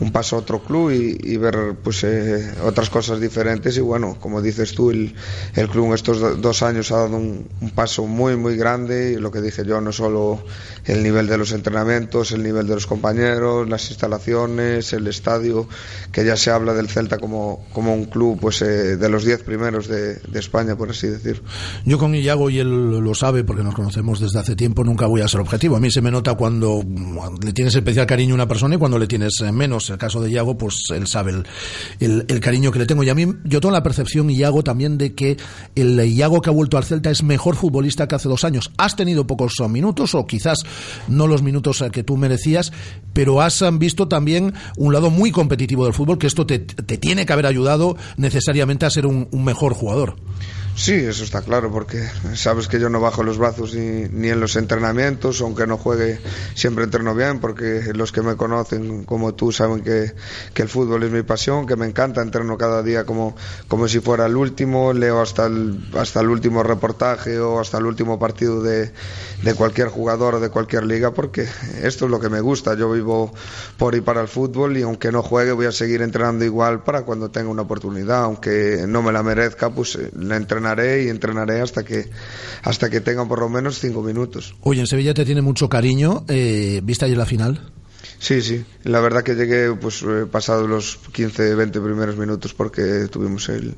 un paso a otro club y, y ver pues eh, otras cosas diferentes. Y bueno, como dices tú, el, el club en estos do, dos años ha dado un, un, paso muy muy grande. Y lo que dije yo, no solo el nivel de los entrenamientos, el nivel de los compañeros, las instalaciones, el estadio, que ya se habla del Celta como, como un club pues eh, de los diez primeros de, de, España, por así decir. Yo con Iago, y él lo sabe porque nos conocemos desde hace tiempo, nunca voy a ser objetivo. A mí se me nota cuando le tienes especial cariño a una persona y cuando le tienes menos. El caso de Iago, pues él sabe el, el, el cariño que le tengo. Y a mí, yo tengo la percepción, Iago, también de que el Iago que ha vuelto al Celta es mejor futbolista que hace dos años. Has tenido pocos minutos, o quizás no los minutos que tú merecías, pero has visto también un lado muy competitivo del fútbol, que esto te, te tiene que haber ayudado necesariamente ser un mejor jugador. Sí, eso está claro, porque sabes que yo no bajo los brazos ni, ni, en los entrenamientos, aunque no juegue, siempre entreno bien, porque los que me conocen como tú saben que, que el fútbol es mi pasión, que me encanta, entreno cada día como, como si fuera el último, leo hasta el, hasta el último reportaje o hasta el último partido de, de cualquier jugador o de cualquier liga, porque esto es lo que me gusta, yo vivo por y para el fútbol y aunque no juegue voy a seguir entrenando igual para cuando tenga una oportunidad, aunque no me la merezca, pues la entreno entrenaré y entrenaré hasta que hasta que tenga por lo menos cinco minutos. Oye, en Sevilla te tiene mucho cariño. Eh, ¿Viste ayer la final? Sí, sí. La verdad que llegué pues eh, pasados los 15, 20 primeros minutos porque tuvimos el,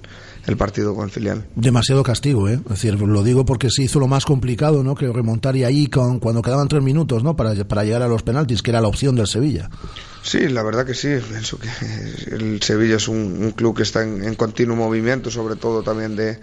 el partido con filial. Demasiado castigo, ¿eh? Es decir, lo digo porque se hizo lo más complicado, ¿no? Que remontar y ahí con, cuando quedaban tres minutos, ¿no? Para, para llegar a los penaltis, que era la opción del Sevilla. Sí, la verdad que sí. Pienso que el Sevilla es un, un club que está en, continuo movimiento, sobre todo también de,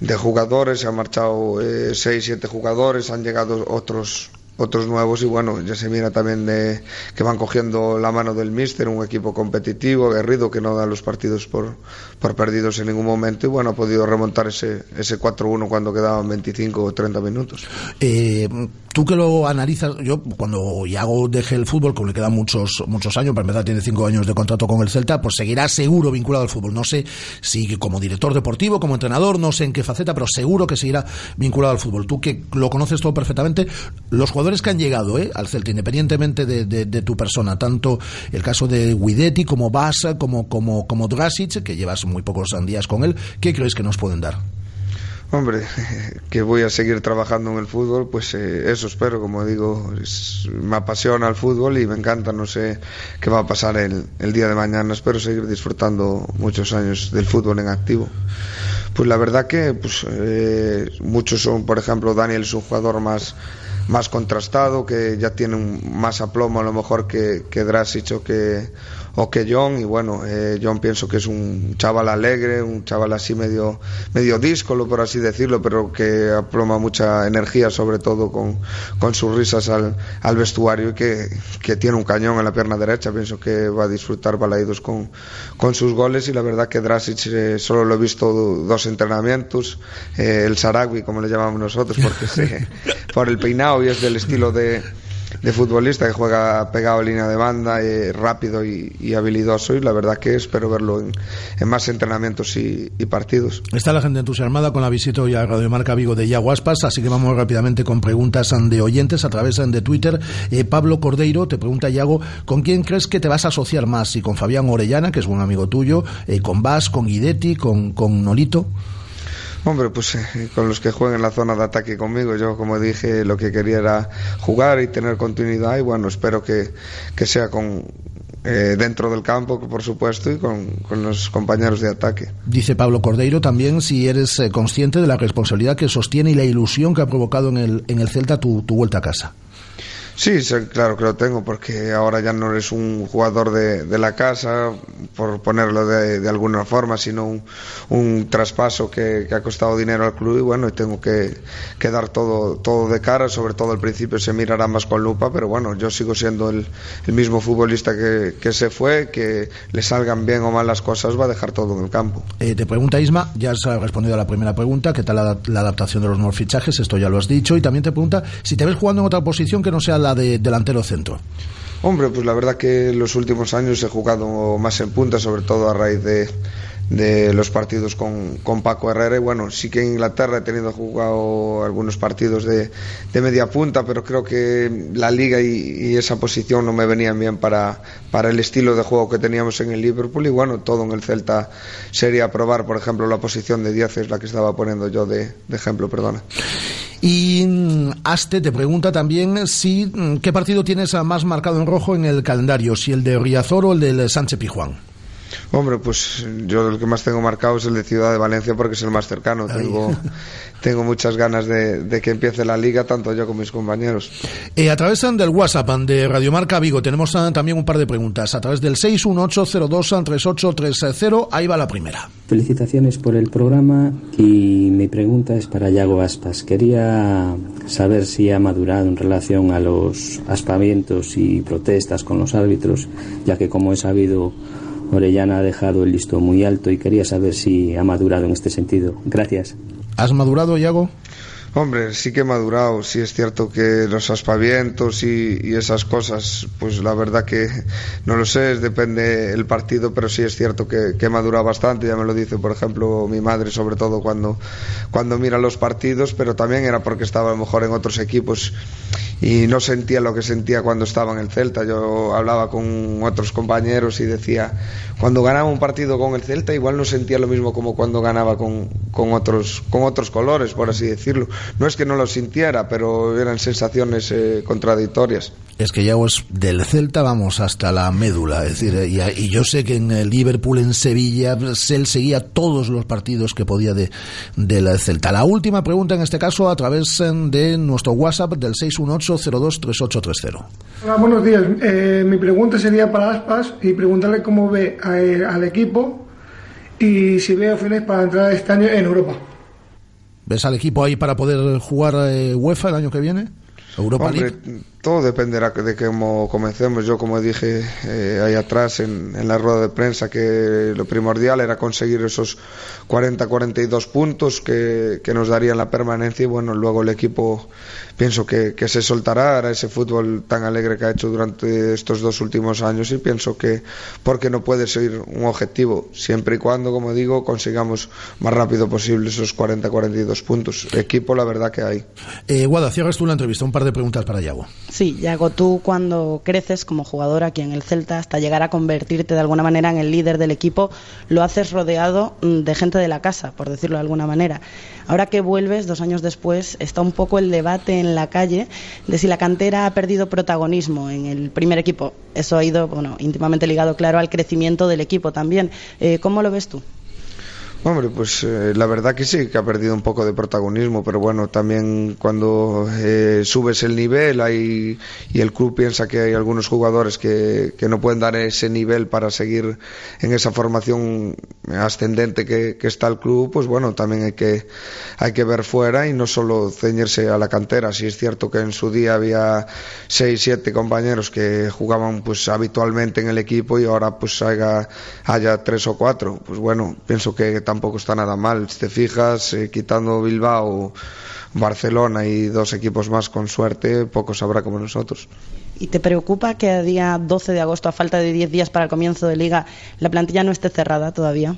de jugadores. Se han marchado eh, seis, siete jugadores, han llegado otros otros nuevos y bueno, ya se mira también de que van cogiendo la mano del míster, un equipo competitivo, aguerrido, que no da los partidos por, por perdidos en ningún momento y bueno, ha podido remontar ese, ese 4-1 cuando quedaban 25 o 30 minutos. Eh, tú que lo analizas, yo cuando Iago deje el fútbol, como le quedan muchos, muchos años, para empezar tiene cinco años de contrato con el Celta, pues seguirá seguro vinculado al fútbol. No sé si como director deportivo, como entrenador, no sé en qué faceta, pero seguro que seguirá vinculado al fútbol. Tú que lo conoces todo perfectamente, los jugadores que han llegado ¿eh? al Celta, independientemente de, de, de, tu persona, tanto el caso de Guidetti como Basa, como, como, como Drasic, que llevas muy pocos días con él, ¿qué crees que nos pueden dar? Hombre, que voy a seguir trabajando en el fútbol, pues eh, eso espero, como digo, es, me apasiona el fútbol y me encanta, no sé qué va a pasar el, el, día de mañana, espero seguir disfrutando muchos años del fútbol en activo. Pues la verdad que pues, eh, muchos son, por ejemplo, Daniel es un jugador más más contrastado, que ya tiene un, más aplomo a lo mejor que, que Drasic o que, que John y bueno eh, John pienso que es un chaval alegre un chaval así medio medio díscolo por así decirlo pero que aploma mucha energía sobre todo con, con sus risas al, al vestuario y que, que, tiene un cañón en la pierna derecha. Pienso que va a disfrutar Balaidos con, con sus goles y la verdad que Drasic eh, solo lo he visto dos entrenamientos eh, el Saragui como le llamamos nosotros porque se, por el peinado y es del estilo de de futbolista que juega pegado a línea de banda, eh, rápido y, habilidoso y la verdad que espero verlo en, más entrenamientos y, partidos. Está la gente entusiasmada con la visita hoy a Radio Marca Vigo de Yaguaspas, así que vamos rápidamente con preguntas de oyentes a través de Twitter. Eh, Pablo Cordeiro te pregunta, Yago, ¿con quién crees que te vas a asociar más? ¿Si con Fabián Orellana, que es buen amigo tuyo, eh, con Vas, con Guidetti, con, con Nolito? Hombre, pues eh, con los que jueguen en la zona de ataque conmigo, yo como dije, lo que quería era jugar y tener continuidad y bueno, espero que, que sea con, eh, dentro del campo, por supuesto, y con, con, los compañeros de ataque. Dice Pablo Cordeiro también si eres eh, consciente de la responsabilidad que sostiene y la ilusión que ha provocado en el, en el Celta tu, tu vuelta a casa. Sí, claro que lo tengo, porque ahora ya no eres un jugador de, de la casa, por ponerlo de, de alguna forma, sino un, un traspaso que, que, ha costado dinero al club y bueno, tengo que, que, dar todo, todo de cara, sobre todo al principio se mirará más con lupa, pero bueno, yo sigo siendo el, el mismo futbolista que, que, se fue, que le salgan bien o mal las cosas, va a dejar todo en el campo. Eh, te pregunta Isma, ya has respondido a la primera pregunta, ¿qué tal la, la adaptación de los nuevos fichajes? Esto ya lo has dicho, y también te pregunta si te ves jugando en otra posición que no sea de delantero centro? Hombre, pues la verdad que en los últimos años he jugado más en punta, sobre todo a raíz de, de los partidos con, con, Paco Herrera y bueno, sí que en Inglaterra he tenido jugado algunos partidos de, de media punta, pero creo que la liga y, esa posición no me venían bien para, para el estilo de juego que teníamos en el Liverpool y bueno, todo en el Celta sería probar, por ejemplo, la posición de 10 es la que estaba poniendo yo de, de ejemplo, perdona. Y Aste te pregunta también si qué partido tienes más marcado en rojo en el calendario, si el de Riazor o el del Sánchez Pijuán. Hombre, pues yo el que más tengo marcado es el de Ciudad de Valencia porque es el más cercano. Tengo, tengo muchas ganas de, de, que empiece la liga, tanto yo como mis compañeros. Eh, a través del WhatsApp de Radio Marca Vigo tenemos también un par de preguntas. A través del 618023830, ahí va la primera. Felicitaciones por el programa y mi pregunta es para Yago Aspas. Quería saber si ha madurado en relación a los aspavientos y protestas con los árbitros, ya que como he sabido Orellana ha dejado el listo muy alto y quería saber si ha madurado en este sentido. Gracias. ¿Has madurado, Iago? Hombre, sí que he madurado. Sí es cierto que los aspavientos y, esas cosas, pues la verdad que no lo sé, depende el partido, pero sí es cierto que, que he madurado bastante. Ya me lo dice, por ejemplo, mi madre, sobre todo cuando, cuando mira los partidos, pero también era porque estaba a lo mejor en otros equipos y no sentía lo que sentía cuando estaba en el Celta. Yo hablaba con otros compañeros y decía, cuando ganaba un partido con el Celta, igual no sentía lo mismo como cuando ganaba con, con, otros, con otros colores, por así decirlo no es que no lo sintiera, pero eran sensaciones eh, contradictorias. Es que Yago es del Celta, vamos, hasta la médula. Es decir, y, y yo sé que en el Liverpool, en Sevilla, él seguía todos los partidos que podía de, del Celta. La última pregunta en este caso a través eh, de nuestro WhatsApp del 618-023830. Hola, buenos días. Eh, mi pregunta sería para Aspas y preguntarle cómo ve a- eh, al equipo y si ve opciones para entrar este año en Europa. ¿Ves al equipo ahí para poder jugar eh, UEFA el año que viene? Europa Hombre, League. Todo dependerá de cómo comencemos. Yo, como dije eh, ahí atrás en, en la rueda de prensa, que lo primordial era conseguir esos 40-42 puntos que, nos darían la permanencia y bueno, luego el equipo pienso que, que se soltará a ese fútbol tan alegre que ha hecho durante estos dos últimos años y pienso que porque no puede ser un objetivo siempre y cuando, como digo, consigamos más rápido posible esos 40-42 puntos. Equipo, la verdad que hay. Eh, Guada, cierras tú la entrevista. Un par de preguntas para Yago. Sí, Yago, tú cuando creces como jugador aquí en el Celta hasta llegar a convertirte de alguna manera en el líder del equipo, lo haces rodeado mm, de gente de la casa, por decirlo de alguna manera. Ahora que vuelves, dos años después, está un poco el debate en la calle de si la cantera ha perdido protagonismo en el primer equipo. Eso ha ido, bueno, íntimamente ligado, claro, al crecimiento del equipo también. Eh, ¿Cómo lo ves tú? Hombre, pues eh, la verdad que sí, que ha perdido un poco de protagonismo, pero bueno, también cuando eh, subes el nivel hay, y el club piensa que hay algunos jugadores que, que no pueden dar ese nivel para seguir en esa formación ascendente que, que está el club, pues bueno, también hay que, hay que ver fuera y no solo ceñirse a la cantera. Si es cierto que en su día había seis, siete compañeros que jugaban pues habitualmente en el equipo y ahora pues haya, haya tres o cuatro, pues bueno, pienso que tampoco está nada mal. Si te fijas, eh, quitando Bilbao, Barcelona y dos equipos más con suerte, pocos habrá como nosotros. ¿Y te preocupa que a día 12 de agosto, a falta de 10 días para el comienzo de liga, la plantilla no esté cerrada todavía?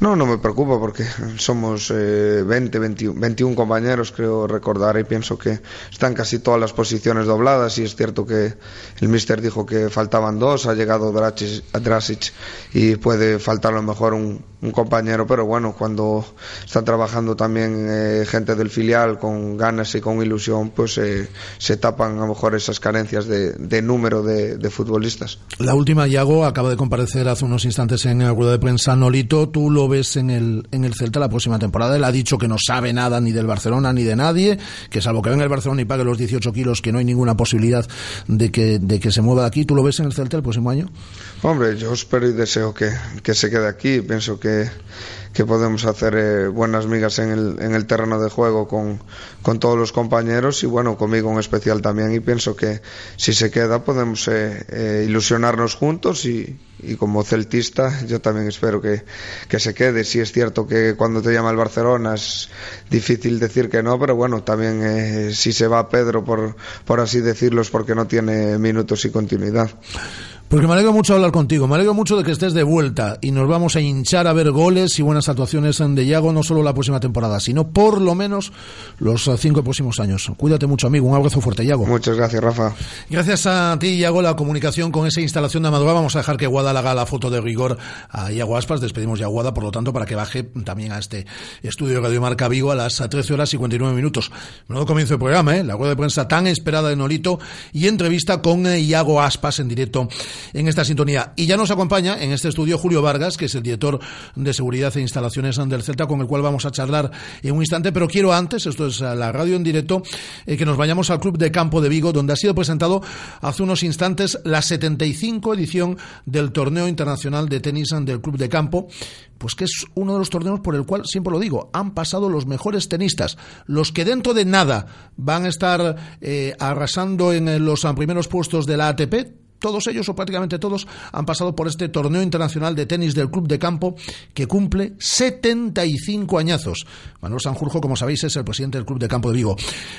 No, no me preocupa porque somos eh, 20, 21, 21 compañeros, creo recordar, y pienso que están casi todas las posiciones dobladas. Y es cierto que el míster dijo que faltaban dos, ha llegado Dracic, Dracic y puede faltar a lo mejor un, un compañero, pero bueno, cuando están trabajando también eh, gente del filial con ganas y con ilusión, pues eh, se tapan a lo mejor esas carencias de, de número de, futbolistas. La última, Yago, acaba de comparecer hace unos instantes en la rueda de prensa Nolito. ¿Tú lo ves en el, en el Celta la próxima temporada? Él ha dicho que no sabe nada ni del Barcelona ni de nadie, que salvo que venga el Barcelona y pague los 18 kilos, que no hay ninguna posibilidad de que, de que se mueva de aquí. ¿Tú lo ves en el Celta el próximo año? Hombre, yo espero y deseo que, que se quede aquí. Pienso que, que podemos hacer eh, buenas migas en el, en el terreno de juego con, con todos los compañeros y bueno, conmigo en especial también. Y pienso que si se queda podemos eh, eh, ilusionarnos juntos y, y como celtista yo también espero que, que se quede. Si es cierto que cuando te llama el Barcelona es difícil decir que no, pero bueno, también eh, si se va Pedro, por, por así decirlo, es porque no tiene minutos y continuidad. Porque me alegro mucho hablar contigo, me alegro mucho de que estés de vuelta y nos vamos a hinchar a ver goles y buenas actuaciones de Yago no solo la próxima temporada, sino por lo menos los cinco próximos años. Cuídate mucho, amigo. Un abrazo fuerte, Yago. Muchas gracias, Rafa. Gracias a ti, Yago, la comunicación con esa instalación de Amadora. Vamos a dejar que Guada haga la foto de rigor a Yago Aspas. Despedimos ya a Guada, por lo tanto, para que baje también a este estudio de Radio Marca Vigo a las 13 horas y 59 minutos. Nuevo comienzo del programa, ¿eh? La rueda de prensa tan esperada de Nolito y entrevista con eh, Yago Aspas en directo en esta sintonía. Y ya nos acompaña en este estudio Julio Vargas, que es el director de seguridad e instalaciones del Celta, con el cual vamos a charlar en un instante. Pero quiero antes, esto es la radio en directo, eh, que nos vayamos al Club de Campo de Vigo, donde ha sido presentado hace unos instantes la 75 edición del Torneo Internacional de Tenis del Club de Campo, pues que es uno de los torneos por el cual, siempre lo digo, han pasado los mejores tenistas, los que dentro de nada van a estar eh, arrasando en los primeros puestos de la ATP, todos ellos o prácticamente todos han pasado por este torneo internacional de tenis del Club de Campo que cumple 75 añazos. Manuel Sanjurjo, como sabéis, es el presidente del Club de Campo de Vigo.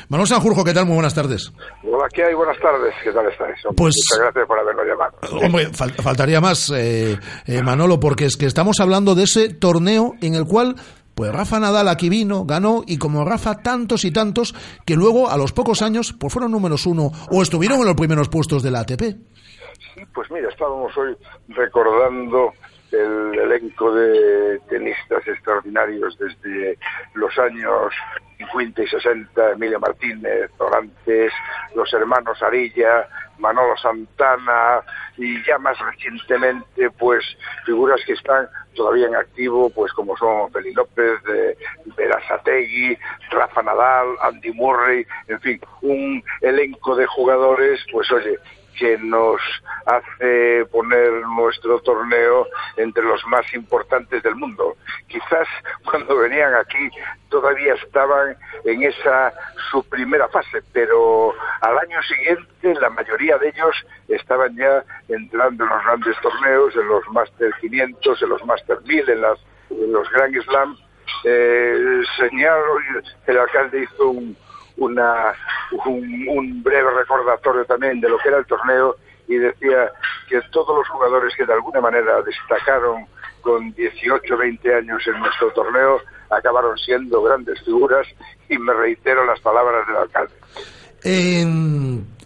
Manuel Sanjurjo, ¿qué tal? Muy buenas tardes. Hola, ¿qué hay? Buenas tardes. ¿Qué tal estáis? Pues, Muchas gracias por habernos llamado. Hombre, fal faltaría más, eh, eh, Manolo, porque es que estamos hablando de ese torneo en el cual pues Rafa Nadal aquí vino, ganó, y como Rafa tantos y tantos, que luego a los pocos años pues fueron números uno o estuvieron en los primeros puestos de la ATP. Sí, pues mira, estábamos hoy recordando el elenco de tenistas extraordinarios desde los años 50 y 60, Emilio Martínez, Dorantes, los hermanos Arilla, Manolo Santana y ya más recientemente pues figuras que están todavía en activo pues como son Feli López, eh, Berasategui, Rafa Nadal, Andy Murray, en fin, un elenco de jugadores pues oye que nos hace poner nuestro torneo entre los más importantes del mundo. Quizás cuando venían aquí todavía estaban en esa su primera fase, pero al año siguiente la mayoría de ellos estaban ya entrando en los grandes torneos, en los Master 500, en los Master 1000, en, las, en los Grand Slam. Eh, el alcalde hizo un, una, un, breve recordatorio también de lo que era el torneo y decía que todos los jugadores que de alguna manera destacaron con 18, 20 años en nuestro torneo acabaron siendo grandes figuras y me reitero las palabras del alcalde.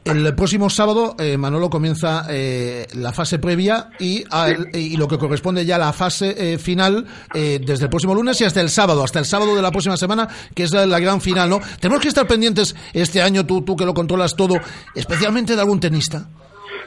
El próximo sábado, eh, Manolo comienza eh, la fase previa y, al- y lo que corresponde ya a la fase eh, final eh, desde el próximo lunes y hasta el sábado, hasta el sábado de la próxima semana, que es la, la gran final, ¿no? Tenemos que estar pendientes este año, tú, tú que lo controlas todo, especialmente de algún tenista.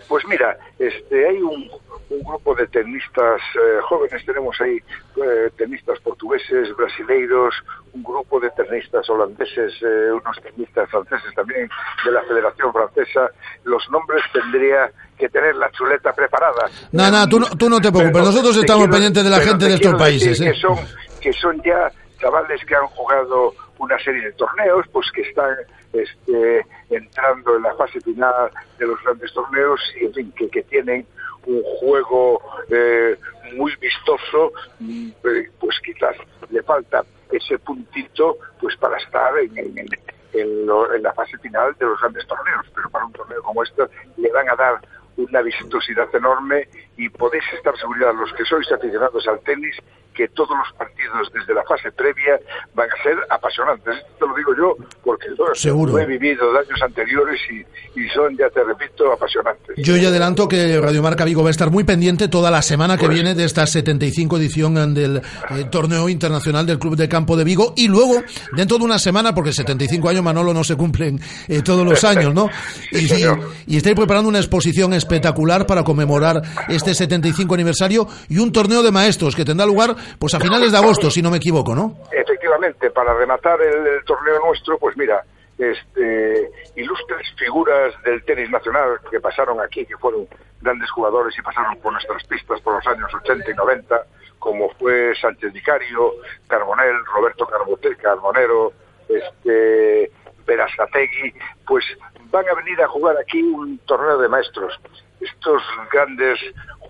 Pues mira, este, hay un, un grupo de tenistas eh, jóvenes, tenemos ahí eh, tenistas portugueses, brasileiros, un grupo de tenistas holandeses, eh, unos tenistas franceses también de la Federación Francesa. Los nombres tendría que tener la chuleta preparada. No, no, tú no, tú no te preocupes, Pero nosotros te estamos quiero- pendientes de la gente te de estos países. ¿eh? Que son, que son ya chavales que han jugado una serie de torneos, pues que están este, entrando en la fase final de los grandes torneos y, en fin, que, que tienen un juego eh, muy vistoso, mm, eh, pues quizás le falta ese puntito pues para estar en, en- en- lo- en la fase final de los grandes torneos. Pero para un torneo como este le van a dar una vistosidad enorme y podéis estar seguridad los que sois aficionados al tenis que todos los partidos desde la fase previa van a ser apasionantes. Esto te lo digo yo porque lo, Seguro. lo he vivido de años anteriores y, y son, ya te repito, apasionantes. Yo ya adelanto que Radio Marca Vigo va a estar muy pendiente toda la semana Pues que viene de esta 75 edición del eh, torneo internacional del Club de Campo de Vigo y luego dentro de una semana, porque 75 años Manolo no se cumplen eh, todos los años, ¿no? Y, y, y estáis preparando una exposición espectacular para conmemorar este 75 aniversario y un torneo de maestros que tendrá lugar pues a finales de agosto, si no me equivoco, ¿no? Efectivamente, para rematar el, torneo nuestro, pues mira, este, ilustres figuras del tenis nacional que pasaron aquí, que fueron grandes jugadores y pasaron por nuestras pistas por los años 80 y 90, como fue Sánchez Vicario, Carbonel, Roberto Carbote, Carbonero, este, Berasategui, pues van a venir a jugar aquí un torneo de maestros. Estos grandes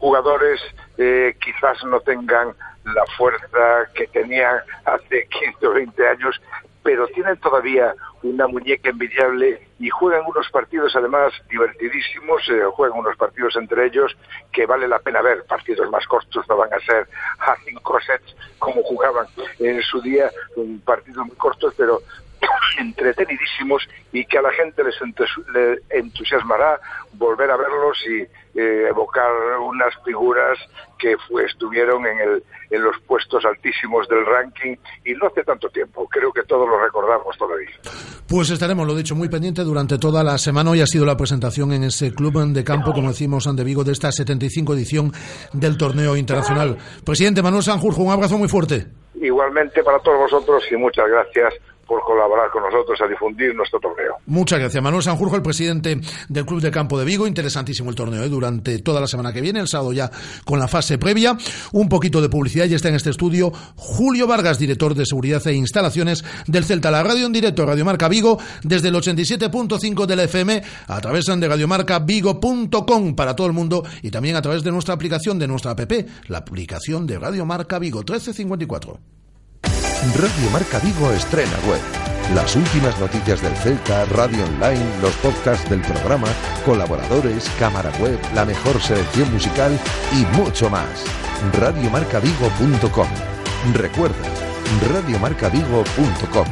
jugadores eh, quizás no tengan la fuerza que tenían hace 15 o 20 años, pero tienen todavía una muñeca envidiable y juegan unos partidos además divertidísimos, eh, juegan unos partidos entre ellos que vale la pena ver, partidos más cortos no van a ser a cinco sets como jugaban en su día, partidos muy cortos, pero entretenidísimos y que a la gente les entus- le entusiasmará volver a verlos y eh, evocar unas figuras que fue- estuvieron en, el, en los puestos altísimos del ranking y no hace tanto tiempo. Creo que todos lo recordamos todavía. Pues estaremos, lo dicho, muy pendiente durante toda la semana. Hoy ha sido la presentación en ese club de campo, como decimos, de Vigo, de esta 75 edición del torneo internacional. Presidente Manuel Sanjurjo, un abrazo muy fuerte. Igualmente para todos vosotros y muchas gracias por colaborar con nosotros a difundir nuestro torneo. Muchas gracias. Manuel Sanjurjo, el presidente del Club de Campo de Vigo. Interesantísimo el torneo ¿eh? durante toda la semana que viene, el sábado ya con la fase previa. Un poquito de publicidad y está en este estudio Julio Vargas, director de seguridad e instalaciones del Celta. La radio en directo, Radio Marca Vigo, desde el 87.5 del FM, a través de radiomarcavigo.com para todo el mundo y también a través de nuestra aplicación, de nuestra app, la aplicación de Radio Marca Vigo 1354. Radio Marca Vigo estrena web. Las últimas noticias del Celta, radio online, los podcasts del programa, colaboradores, cámara web, la mejor selección musical y mucho más. Radiomarcavigo.com. Recuerda, radiomarcavigo.com.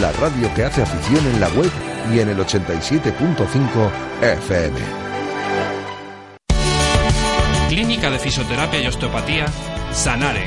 La radio que hace afición en la web y en el 87.5 FM. Clínica de Fisioterapia y Osteopatía, Sanare.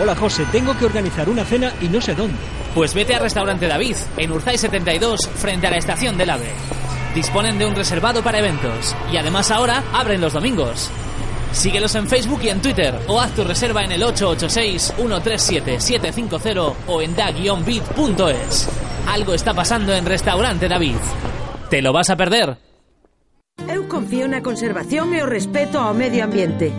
Hola José, tengo que organizar una cena y no sé dónde. Pues vete a Restaurante David, en Urzay 72, frente a la estación del AVE. Disponen de un reservado para eventos y además ahora abren los domingos. Síguelos en Facebook y en Twitter o haz tu reserva en el 886-137-750 o en da-bit.es. Algo está pasando en Restaurante David. ¿Te lo vas a perder? Eu confío na conservación e o respeto ao medio ambiente.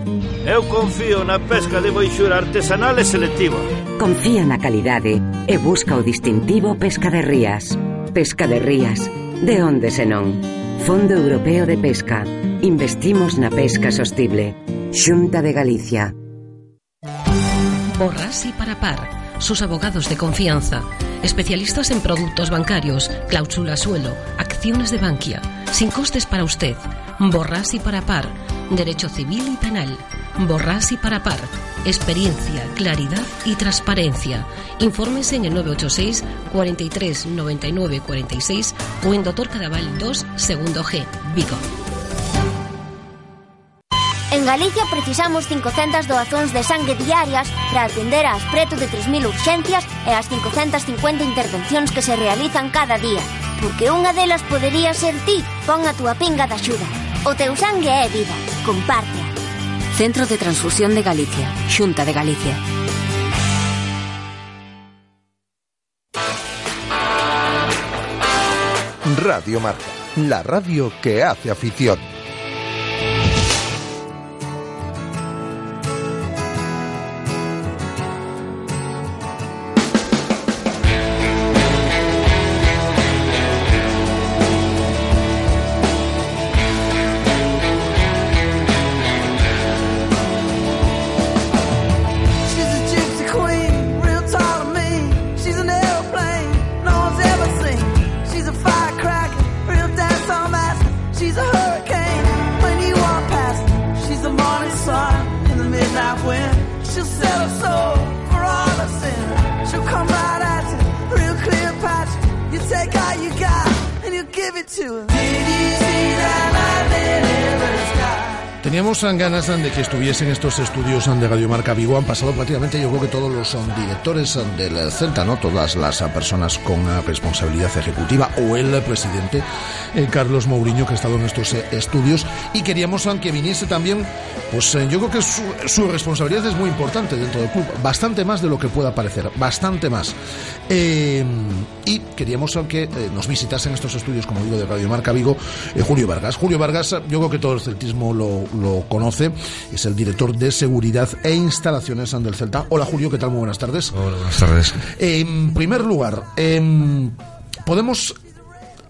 Eu confío na pesca de boixura artesanal e selectiva. Confía na calidade e busca o distintivo Pesca de Rías. Pesca de Rías, de onde senón. Fondo Europeo de Pesca. Investimos na pesca sostible. Xunta de Galicia. Borras y para par sus abogados de confianza, especialistas en productos bancarios, cláusula suelo, acciones de Bankia, sin costes para usted, borras y para par, derecho civil y penal. Borras y para par. Experiencia, claridad y transparencia. Infórmese en el 986 43 99 46 o en Doctor Cadaval 2, segundo G, Vigo. En Galicia precisamos 500 doazóns de sangue diarias para atender ás preto de 3.000 urxencias e as 550 intervencións que se realizan cada día. Porque unha delas podería ser ti. Pon a pinga de axuda. O teu sangue é vida. Compártea. Centro de Transfusión de Galicia. Xunta de Galicia. Radio Marca, la radio que hace afición. Ganas de que estuviesen estos estudios de Radio Marca Vigo. Han pasado prácticamente, yo creo que todos los um, directores um, del Celta, ¿no? Todas las uh, personas con uh, responsabilidad ejecutiva o el presidente, eh, Carlos Mourinho, que ha estado en estos eh, estudios. Y queríamos um, que viniese también, pues eh, yo creo que su, su responsabilidad es muy importante dentro del club. Bastante más de lo que pueda parecer. Bastante más. Eh, y queríamos que eh, nos visitase en estos estudios, como digo, de Radio Marca Vigo, Julio Vargas. Julio Vargas, yo creo que todo el celtismo lo, lo conoce, es el director de seguridad e instalaciones del Celta. Hola Julio, ¿qué tal? Muy buenas tardes. Hola, buenas tardes. En primer lugar, em, podemos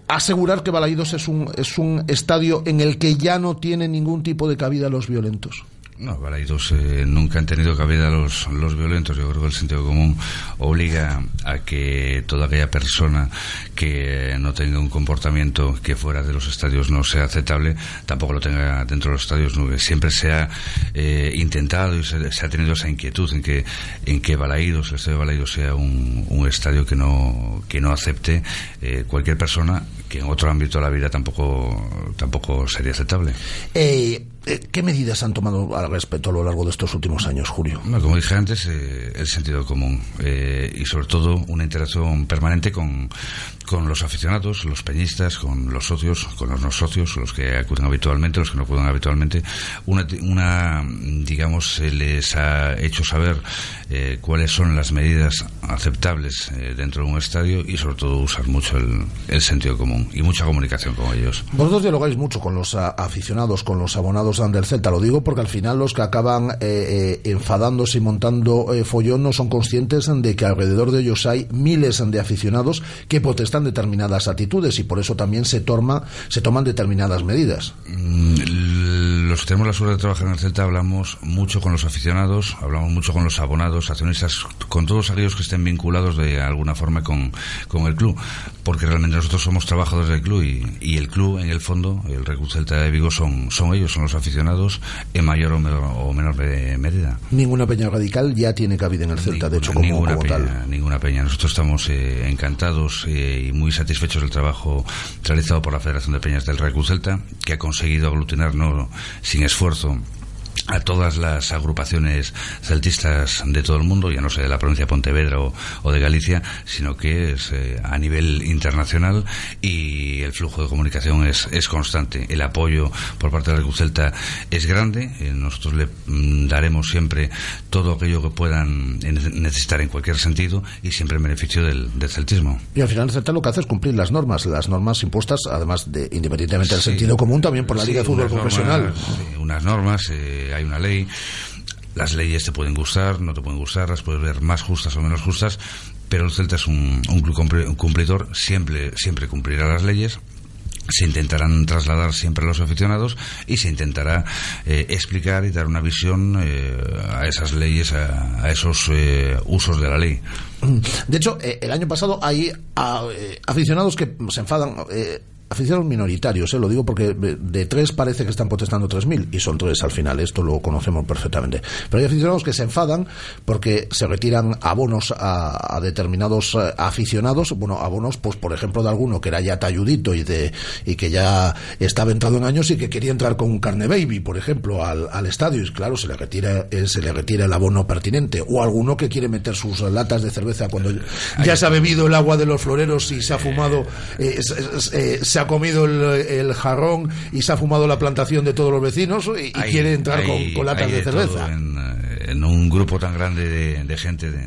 asegurar que Balaidos es un, es un estadio en el que ya no tiene ningún tipo de cabida los violentos. No, Balaidos eh, nunca han tenido cabida los, los violentos. Yo creo que el sentido común obliga a que toda aquella persona que no tenga un comportamiento que fuera de los estadios no sea aceptable, tampoco lo tenga dentro de los estadios. Que siempre se ha eh, intentado y se, se, ha tenido esa inquietud en que, en que Balaidos, el estadio de Balaidos sea un, un estadio que no, que no acepte eh, cualquier persona que en otro ámbito de la vida tampoco, tampoco sería aceptable. Eh, ¿Qué medidas han tomado al respecto a lo largo de estos últimos años, Julio? Como dije antes, eh, el sentido común eh, y sobre todo una interacción permanente con, con los aficionados, los peñistas, con los socios, con los no socios, los que acuden habitualmente, los que no acuden habitualmente. Una, una digamos, se les ha hecho saber eh, cuáles son las medidas aceptables dentro de un estadio y sobre todo usar mucho el, el sentido común y mucha comunicación con ellos. Vosotros dialogáis mucho con los a, aficionados, con los abonados del Celta. Lo digo porque al final los que acaban eh, eh, enfadándose y montando eh, follón no son conscientes de que alrededor de ellos hay miles de aficionados que protestan determinadas actitudes y por eso también se, torma, se toman determinadas medidas. Mm, los que tenemos la suerte de trabajar en el Celta hablamos mucho con los aficionados, hablamos mucho con los abonados, accionistas, con todos aquellos que estén vinculados de alguna forma con, con el club, porque realmente nosotros somos trabajadores del club y, y el club, en el fondo, el Real Club Celta de Vigo, son, son ellos, son los aficionados en mayor o menor, o menor me- medida. Ninguna peña radical ya tiene cabida en el Celta, de hecho, como, ninguna como peña, tal. ninguna peña. Nosotros estamos eh, encantados eh, y muy satisfechos del trabajo realizado por la Federación de Peñas del Real Club Celta, que ha conseguido aglutinar no sin esfuerzo a todas las agrupaciones celtistas de todo el mundo, ya no sé de la provincia de Pontevedra o, o de Galicia, sino que es eh, a nivel internacional y el flujo de comunicación es, es constante. El apoyo por parte del Club Celta es grande. eh, nosotros le mm, daremos siempre todo aquello que puedan necesitar en cualquier sentido y siempre en beneficio del, del celtismo. Y al final el Celta lo que hace es cumplir las normas, las normas impuestas, además de, independientemente del Sí. sentido común, también por la Sí, Liga de Fútbol Profesional. normas, sí, unas normas, eh, hay una ley. Las leyes te pueden gustar, no te pueden gustar, las puedes ver más justas o menos justas, pero el Celta es un, un cumplidor, siempre, siempre cumplirá las leyes. Se intentarán trasladar siempre a los aficionados y se intentará eh, explicar y dar una visión eh, a esas leyes, a, a esos eh, usos de la ley. De hecho, eh, el año pasado hay ah, eh, aficionados que se enfadan. Eh, aficionados minoritarios, eh, lo digo porque de de tres parece que están protestando 3.000 y son tres al final, esto lo conocemos perfectamente. Pero hay aficionados que se enfadan porque se retiran abonos a, a determinados eh, aficionados, bueno, abonos, pues por ejemplo, de alguno que era ya talludito y, de, y que ya estaba entrado en años y que quería entrar con un carne baby, por ejemplo, al, al estadio y claro, se le, retira, eh, se le retira el abono pertinente. O alguno que quiere meter sus latas de cerveza cuando ya se ha bebido el agua de los floreros y se ha fumado, eh, eh, se ha comido el, el jarrón y se ha fumado la plantación de todos los vecinos y, y Hay- quiere entrar con, hay- con latas de cerveza. En, eh, en un grupo tan grande de, de gente, de,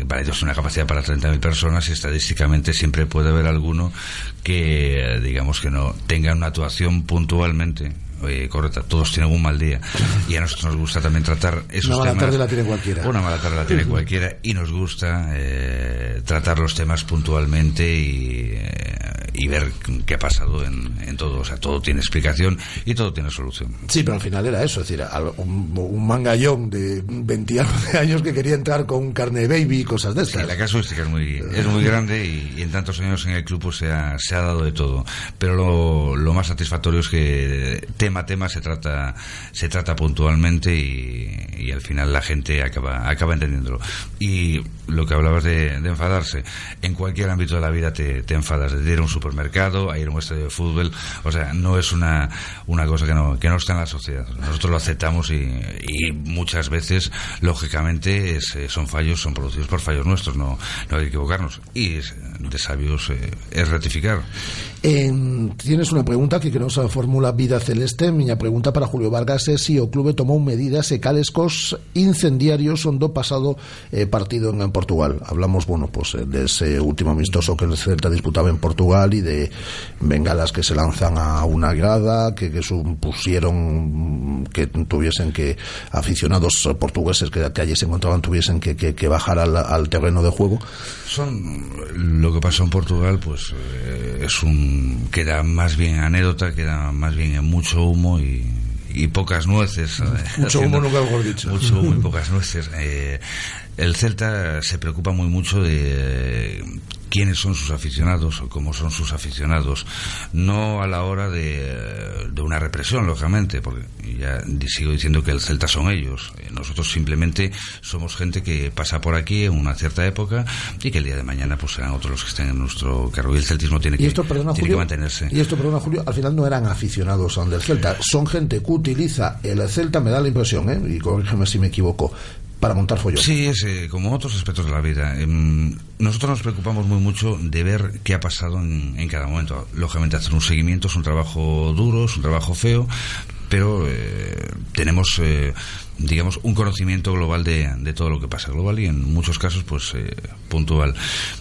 eh, para ellos una capacidad para 30.000 personas y estadísticamente siempre puede haber alguno que, eh, digamos, que no tenga una actuación puntualmente. Eh, correcta, todos tienen un mal día y a nosotros nos gusta también tratar esos Una mala temas. tarde la tiene cualquiera. Una mala tarde la tiene cualquiera y nos gusta eh, tratar los temas puntualmente y, eh, y ver qué ha pasado en, en todo. O sea, todo tiene explicación y todo tiene solución. Sí, pero al final era eso, es decir, un, un mangallón de 20 y algo de años que quería entrar con un carne baby y cosas de Sí, estas. la casuística es muy, es muy grande y, y en tantos años en el club pues, se, ha, se ha dado de todo. Pero lo, lo más satisfactorio es que tema tema se trata, se trata puntualmente y, al final la gente acaba, acaba entendiéndolo. Y lo que hablabas de, de enfadarse, en cualquier ámbito de la vida te, te enfadas, desde ir a un supermercado, a ir a un estadio de fútbol, o sea, no es una, una cosa que no, que no está en la sociedad. Nosotros lo aceptamos y, y muchas veces, lógicamente, es, eh, son fallos, son producidos por fallos nuestros, no, no hay que equivocarnos. Y es, de sabios eh, es rectificar. En- tienes una pregunta que, que nos formula Vida Celeste. Miña pregunta para Julio Vargas é se o clube tomou medidas e cales cos incendiarios do pasado eh, partido en, Portugal. Hablamos, bueno, pues eh, de ese último amistoso que el Celta disputaba en Portugal y de bengalas que se lanzan a una grada, que, que supusieron que tuviesen que aficionados portugueses que, que allí se encontraban tuviesen que, que, que bajar al, al terreno de juego. Son lo que pasó en Portugal, pues eh, es un queda más bien anécdota, queda más bien en mucho humo y, y pocas nueces. eh, Mucho humo nunca mejor dicho. Mucho humo y pocas nueces. Eh, el Celta se preocupa muy mucho de quiénes son sus aficionados o cómo son sus aficionados, no a la hora de, de una represión, lógicamente, porque ya sigo diciendo que el Celta son ellos. Eh, Nosotros simplemente somos gente que pasa por aquí en una cierta época y que el día de mañana pues serán otros los que estén en nuestro carro y el celtismo tiene que, Y esto, perdona, tiene Julio, que mantenerse. y esto, perdona, Julio, al final no eran aficionados a del Celta, son gente que utiliza el Celta, me da la impresión, ¿eh? y corrígeme si me equivoco, para montar follón. Sí, es eh, como otros aspectos de la vida. Em, nosotros nos preocupamos muy mucho de ver qué ha pasado en, en cada momento. Lógicamente, hacer un seguimiento es un trabajo duro, es un trabajo feo, pero eh, tenemos eh, digamos un conocimiento global de, de, todo lo que pasa global y en muchos casos pues eh, puntual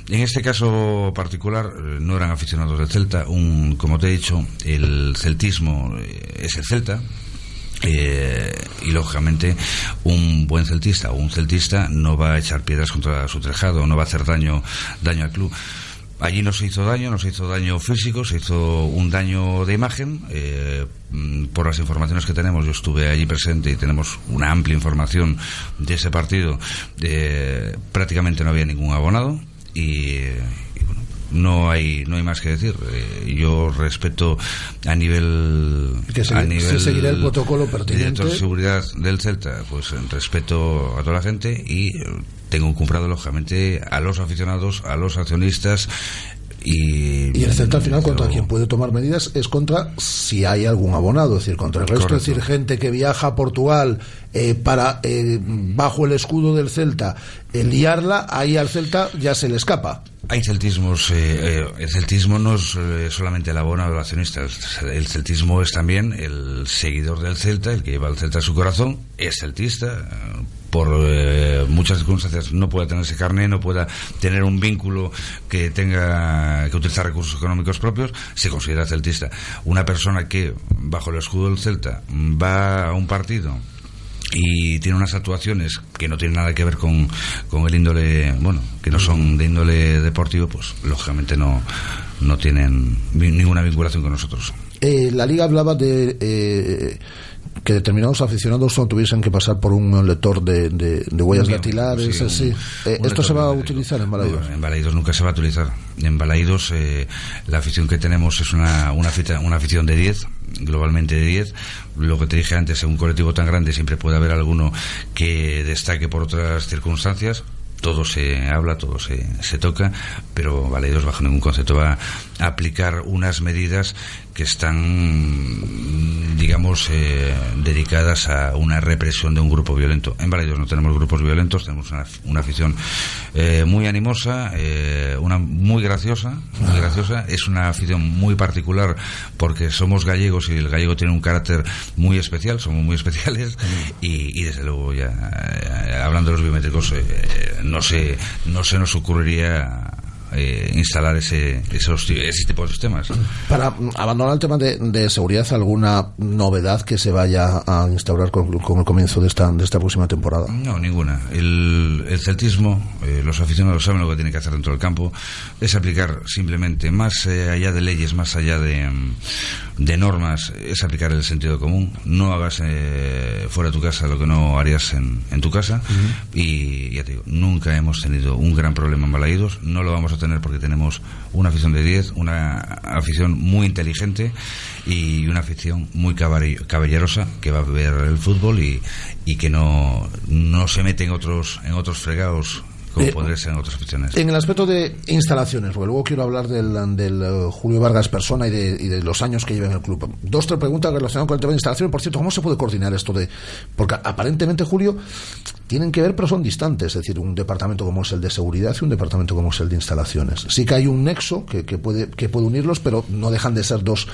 en este caso particular no eran aficionados del Celta un como te he dicho el celtismo es el Celta eh, y lógicamente un buen celtista o un celtista no va a echar piedras contra su tejado, no va a hacer daño, daño al club. Allí no se hizo daño, no se hizo daño físico, se hizo un daño de imagen. Eh, mm, por las informaciones que tenemos, yo estuve allí presente y tenemos una amplia información de ese partido. Eh, prácticamente no había ningún abonado y, no hay no hay más que decir. Eh, yo respeto a nivel que se, a nivel se seguirá el protocolo pertinente director de seguridad del Celta pues respeto a toda la gente y tengo un comprado lógicamente a los aficionados a los accionistas y, y, el Celta al final contra quien puede tomar medidas es contra si hay algún abonado, es decir, contra el resto, Correcto. es decir, gente que viaja a Portugal eh, para eh, bajo el escudo del Celta eh, liarla, ahí al Celta ya se le escapa. Hay celtismos, eh, el celtismo no es solamente el abono del accionista, el celtismo es también el seguidor del Celta, el que lleva el Celta a su corazón, es celtista, por eh, muchas circunstancias no pueda tener ese carné, no pueda tener un vínculo que tenga que utilizar recursos económicos propios, se considera celtista. Una persona que, bajo el escudo del Celta, va a un partido y tiene unas actuaciones que no tienen nada que ver con, con el índole, bueno, que no son de índole deportivo, pues lógicamente no, no tienen ninguna vinculación con nosotros. Eh, la liga hablaba de... Eh que determinados aficionados no tuviesen que pasar por un lector de, de, de huellas dactilares. Sí, así. Un, eh, un ¿Esto se va a utilizar en Balaidos? En Balaidos nunca se va a utilizar. En Balaidos eh, la afición que tenemos es una, una, una afición de 10, globalmente de 10. Lo que te dije antes, en un colectivo tan grande siempre puede haber alguno que destaque por otras circunstancias todo se habla, todo se, se toca, pero Valeidos bajo ningún concepto va a aplicar unas medidas que están, digamos, eh, dedicadas a una represión de un grupo violento. En Valeidos no tenemos grupos violentos, tenemos una, una afición eh, muy animosa, eh, una muy graciosa, muy graciosa. Es una afición muy particular porque somos gallegos y el gallego tiene un carácter muy especial, somos muy especiales y, y desde luego ya eh, hablando de los biométricos eh, no se no se nos ocurriría eh, instalar ese, esos, ese tipo de sistemas. Para abandonar el tema de, de, seguridad, ¿alguna novedad que se vaya a instaurar con, con, el comienzo de esta, de esta próxima temporada? No, ninguna. El, el celtismo, eh, los aficionados saben lo que tienen que hacer dentro del campo, es aplicar simplemente, más eh, allá de leyes, más allá de, de, normas, es aplicar el sentido común. No hagas eh, fuera de tu casa lo que no harías en, en tu casa. Uh -huh. Y ya te digo, nunca hemos tenido un gran problema en Balaídos, no lo vamos a tener porque tenemos una afición de 10, una afición muy inteligente y una afición muy caballerosa que va a ver el fútbol y, y que no, no se mete en otros, en otros fregados como eh, ser en otras. En el aspecto de instalaciones, porque luego quiero hablar del, del uh, Julio Vargas persona y de, y de, los años que lleva en el club. Dos, tres preguntas relacionadas con el tema de instalaciones. Por cierto, ¿cómo se puede coordinar esto de...? Porque aparentemente, Julio, tienen que ver, pero son distantes. Es decir, un departamento como es el de seguridad y un departamento como es el de instalaciones. Sí que hay un nexo que, que puede, que puede unirlos, pero no dejan de ser dos,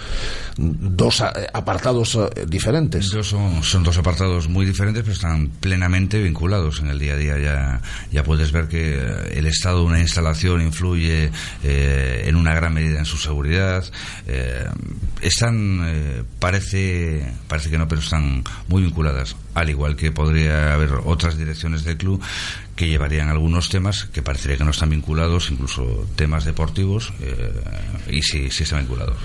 dos eh, apartados uh, diferentes. Son, son dos apartados muy diferentes, pero están plenamente vinculados en el día a día. Ya, ya puedes ver que el estado de una instalación influye eh, en una gran medida en su seguridad. Eh, están, eh, parece, parece que no, pero están muy vinculadas. Al igual que podría haber otras direcciones del club que llevarían algunos temas que parecería que no están vinculados, incluso temas deportivos, y sí, sí están vinculados.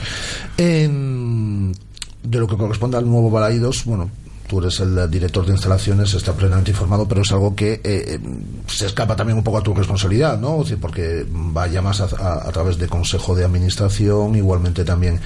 En, de lo que corresponde al nuevo Balaídos, bueno, tú eres el director de instalaciones, está plenamente informado, pero es algo que eh, se escapa también un poco a tu responsabilidad, ¿no? O sea, porque vaya más a, través de consejo de administración, igualmente también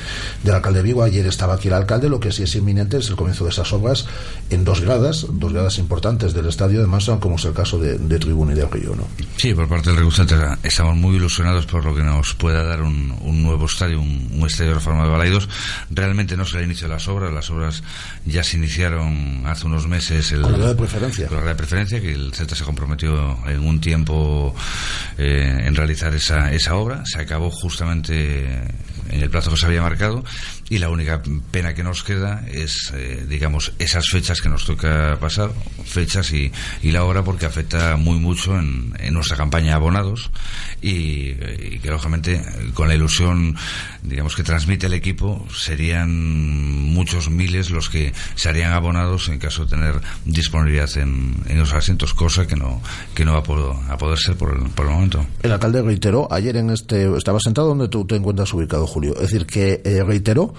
del alcalde de Vigo. Ayer estaba aquí el alcalde, lo que sí es inminente es el comienzo de esas obras en dos gradas, dos gradas importantes del estadio de Massa, como es el caso de, de Tribuna y de Río, ¿no? Sí, por parte del Regulante estamos muy ilusionados por lo que nos pueda dar un, un nuevo estadio, un, un estadio reformado de Balaidos. Realmente no será el inicio de las obras, las obras ya se iniciaron aprobaron hace unos meses el, ley de preferencia. ley de preferencia, que el Celta se comprometió en un tiempo eh, en realizar esa, esa obra. Se acabó justamente en el plazo que se había marcado y la única pena que nos queda es, eh, digamos, esas fechas que nos toca pasar, fechas y, y la hora porque afecta muy mucho en, en nuestra campaña de abonados y, y que lógicamente con la ilusión, digamos, que transmite el equipo serían muchos miles los que se harían abonados en caso de tener disponibilidad en, en los asientos, cosa que no, que no va a poder, a poder ser por el, por el momento. El alcalde reiteró ayer en este. Estaba sentado donde tú te encuentras ubicado, Julio. Es decir, que eh, reiteró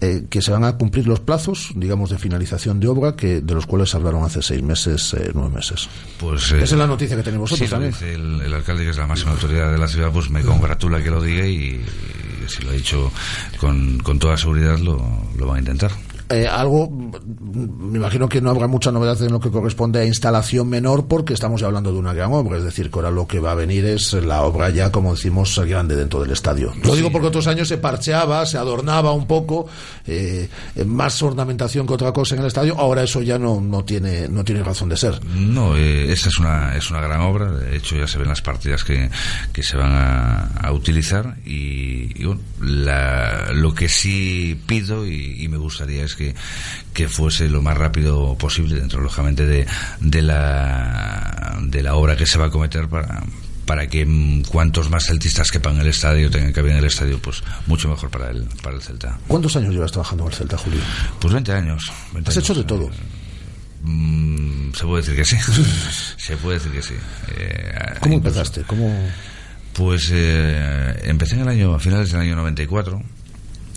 eh, que se van a cumplir los plazos, digamos, de finalización de obra, que de los cuales hablaron hace seis meses, eh, nueve meses. Pues, Esa es la noticia que tenéis vosotros sí, también. el alcalde, que es la máxima autoridad de la ciudad, pues me congratula que lo diga y, y si lo ha dicho con, con toda seguridad lo, lo va a intentar. Eh, algo, mm, me imagino que no habrá mucha novedad en lo que corresponde a instalación menor porque estamos ya hablando de una gran obra, es decir, que ahora lo que va a venir es la obra ya, como decimos, grande dentro del estadio. Lo digo porque otros años se parcheaba, se adornaba un poco, eh, más ornamentación que otra cosa en el estadio, ahora eso ya no, no, tiene, no tiene razón de ser. No, eh, esa es una, es una gran obra. De hecho, ya se ven las partidas que, que se van a, a utilizar. Y, y bueno, la- lo que sí pido y, y me gustaría es que, que fuese lo más rápido posible, dentro, lógicamente, de, de, la, de la obra que se va a cometer para para que cuantos más celtistas quepan en el estadio, tengan que en el estadio, pues mucho mejor para el, para el Celta. ¿Cuántos años llevas trabajando en el Celta, Julio? Pues 20 años. 20 Has años. hecho de todo. Mm, se puede decir que sí. se puede decir que sí. Eh, ¿Cómo incluso- empezaste? ¿Cómo... Pues eh, empecé en el año, a finales del año 94,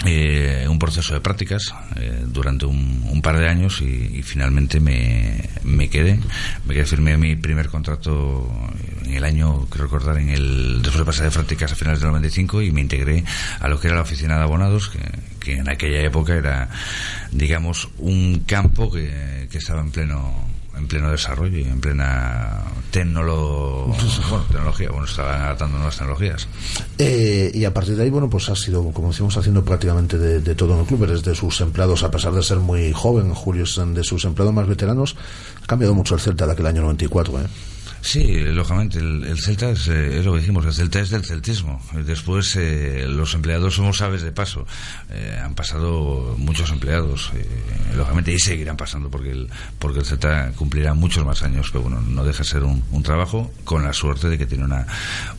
eh, un proceso de prácticas eh, durante un, par de años y, y finalmente me, me quedé. Me quedé, firmé mi primer contrato en el año, creo recordar, en el, después de pasar de prácticas a finales del 95 y me integré a lo que era la oficina de abonados, que, que en aquella época era, digamos, un campo que, que estaba en pleno en pleno desarrollo y en plena tecnolo- bueno, tecnología, bueno, estaban adaptando nuevas tecnologías. Eh, y a partir de ahí, bueno, pues ha sido, como decimos, haciendo prácticamente de, de todo en el club. Eres de sus empleados, a pesar de ser muy joven, Julio es de sus empleados más veteranos. Ha cambiado mucho el Celta de aquel año 94, ¿eh? Sí, lógicamente, el, el Celta es, eh, es lo que dijimos, el Celta es del celtismo. Después, eh, los empleados somos aves de paso. Eh, han pasado muchos empleados, eh, lógicamente, y seguirán pasando porque el, porque el Celta cumplirá muchos más años, pero bueno, no deja de ser un, un trabajo con la suerte de que tiene una,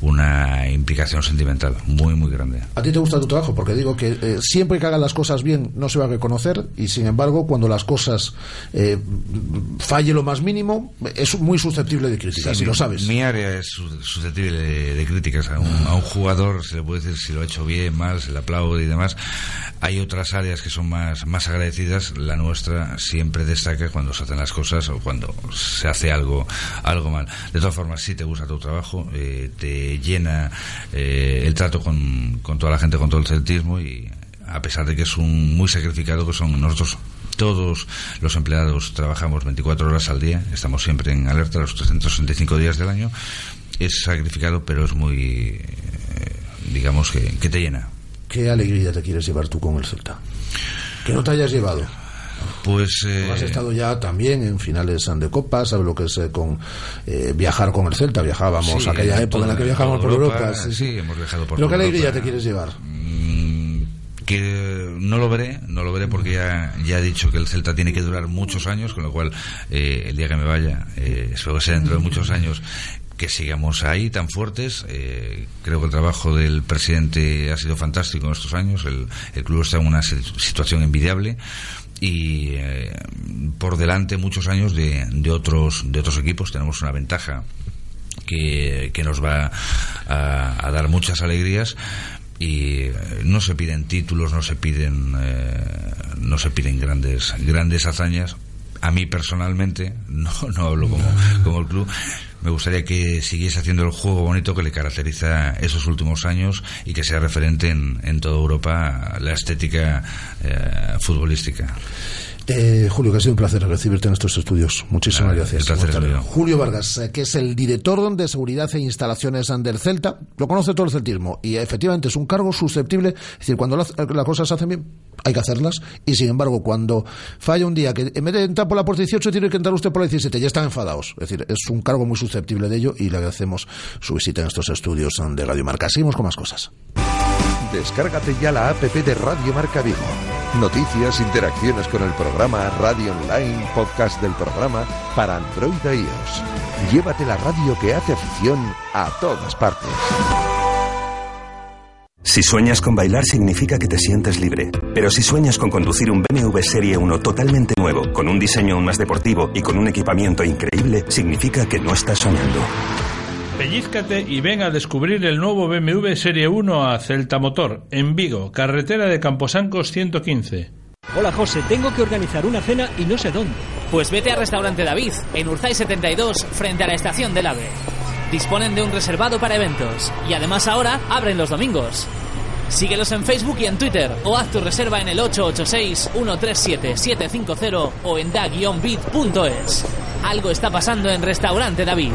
una implicación sentimental muy, muy grande. ¿A ti te gusta tu trabajo? Porque digo que eh, siempre que hagan las cosas bien no se va a reconocer y sin embargo cuando las cosas falle lo más mínimo es muy susceptible de críticas, Sí, y lo mi- sabes. Mi área es su- susceptible de, de críticas. A un, a un jugador se le puede decir si lo ha hecho bien, mal, se le aplaude y demás. Hay otras áreas que son más, más agradecidas. La nuestra siempre destaca cuando se hacen las cosas o cuando se hace algo, algo mal. De todas formas, si te gusta tu trabajo, eh, te llena eh, el trato con, con toda la gente, con todo el celtismo y a pesar de que es un muy sacrificado, que son nosotros todos los empleados trabajamos 24 horas al día, estamos siempre en alerta los 365 días del año. Es sacrificado, pero es muy, eh, digamos, que, que te llena. ¿Qué alegría te quieres llevar tú con el Celta? Que no te hayas llevado. Pues. eh, Has estado ya también en finales de Copa, sabes lo que es eh, con eh, viajar con el Celta, viajábamos sí, aquella época en la que viajábamos por Europa, Europa. sí, hemos viajado por ¿Pero qué alegría te quieres llevar? Mm, que no lo veré, no lo veré porque ya, ya he dicho que el Celta tiene que durar muchos años, con lo cual eh, el día que me vaya, eh, espero que sea dentro de muchos años, que sigamos ahí tan fuertes. Eh, creo que el trabajo del presidente ha sido fantástico en estos años, el, el club está en una si- situación envidiable y eh, por delante muchos años de, de otros de otros equipos tenemos una ventaja que, que nos va a, a dar muchas alegrías y eh, no se piden títulos no se piden eh, no se piden grandes grandes hazañas a mí personalmente no no hablo como como el club me gustaría que siguiese haciendo el juego bonito que le caracteriza esos últimos años y que sea referente en, en toda Europa la estética eh, futbolística. Eh, Julio, que ha sido un placer recibirte en estos estudios. Muchísimas Ah, gracias. placer. Julio Vargas, eh, que es el director de seguridad e instalaciones del Celta, lo conoce todo el celtismo y efectivamente es un cargo susceptible. Es decir, cuando la- las cosas se hacen bien, hay que hacerlas, y sin embargo, cuando falla un día que en vez de entrar por la puerta 18 tiene que entrar usted por la 17, ya están enfadados. Es decir, es un cargo muy susceptible de ello y le agradecemos su visita en estos estudios de Radio Marca. Seguimos con más cosas. Descárgate ya la app de Radio Marca Vigo. Noticias, interacciones con el programa, radio online, podcast del programa para Android e iOS. Llévate la radio que hace afición a todas partes. Si sueñas con bailar significa que te sientes libre. Pero si sueñas con conducir un BMW Serie 1 totalmente nuevo, con un diseño aún más deportivo y con un equipamiento increíble, significa que no estás soñando. Pellízcate y ven a descubrir el nuevo BMW Serie 1 a Celta Motor, en Vigo, carretera de Camposancos 115. Hola José, tengo que organizar una cena y no sé dónde. Pues vete a Restaurante David, en Urzay 72, frente a la estación del AVE. Disponen de un reservado para eventos y además ahora abren los domingos. Síguelos en Facebook y en Twitter o haz tu reserva en el 886-137-750 o en da-bit.es. Algo está pasando en Restaurante David.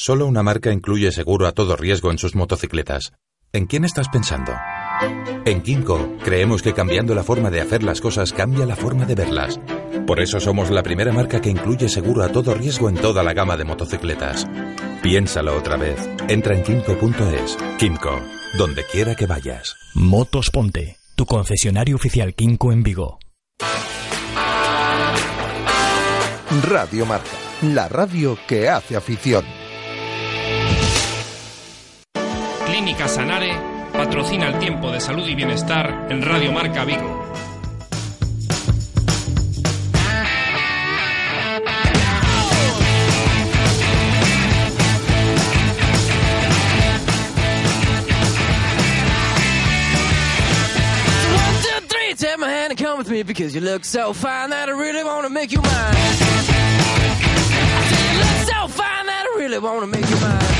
Solo una marca incluye seguro a todo riesgo en sus motocicletas. ¿En quién estás pensando? En Kinko creemos que cambiando la forma de hacer las cosas cambia la forma de verlas. Por eso somos la primera marca que incluye seguro a todo riesgo en toda la gama de motocicletas. Piénsalo otra vez. Entra en kinko.es. Kinko, donde quiera que vayas. Motos Ponte, tu concesionario oficial Kinko en Vigo. Radio Marca, la radio que hace afición. Clínica Sanare patrocina el tiempo de salud y bienestar en Radio Marca Vigo. With me because you look so fine that I really want to make you mine. I said you look so fine that I really want to make you mine.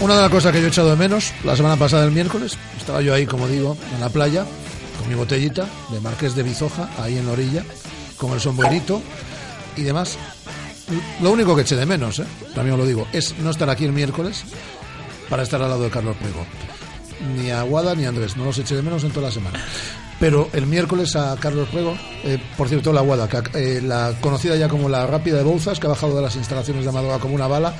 Una de las cosas que yo he echado de menos la semana pasada, el miércoles, estaba yo ahí, como digo, en la playa, con mi botellita de Marqués de Bizoja, ahí en la orilla, con el sombrerito y demás. Lo único que eché de menos, ¿eh? también os lo digo, es no estar aquí el miércoles para estar al lado de Carlos Prego. Ni a Guada ni a Andrés, no los eché de menos en toda la semana. Pero el miércoles a Carlos Prego, eh, por cierto, la Guada, que, eh, la conocida ya como la Rápida de Bouzas, que ha bajado de las instalaciones de Amadora como una bala.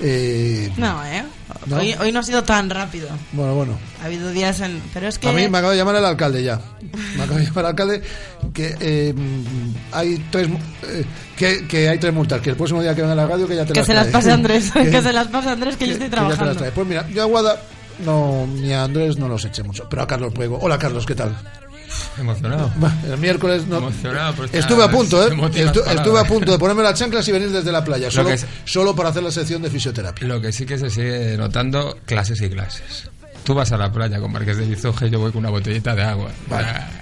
eh, No, ¿eh? ¿No? Hoy, hoy no ha sido tan rápido. bueno, bueno. Ha habido días en... Pero es que... A mí me acaba de llamar el alcalde ya. Me acaba de llamar el alcalde que eh, hay tres eh, que, que hay tres multas. Que el próximo día que venga a la radio que ya te Que las se las pase Andrés. Que- que se las pase Andrés, que, yo estoy trabajando. trae. Pues mira, yo a Guada no, ni a Andrés no los eché mucho, pero a Carlos Puego. Hola Carlos, ¿qué tal? Emocionado. El miércoles no. Emocionado Estuve a punto, ¿eh? Estu- estuve a punto de ponerme las chanclas y venir desde la playa, Lo solo, es- solo para hacer la sección de fisioterapia. Lo que sí que se sigue notando, clases y clases. Tú vas a la playa con Marqués de Bizoje y yo voy con una botellita de agua.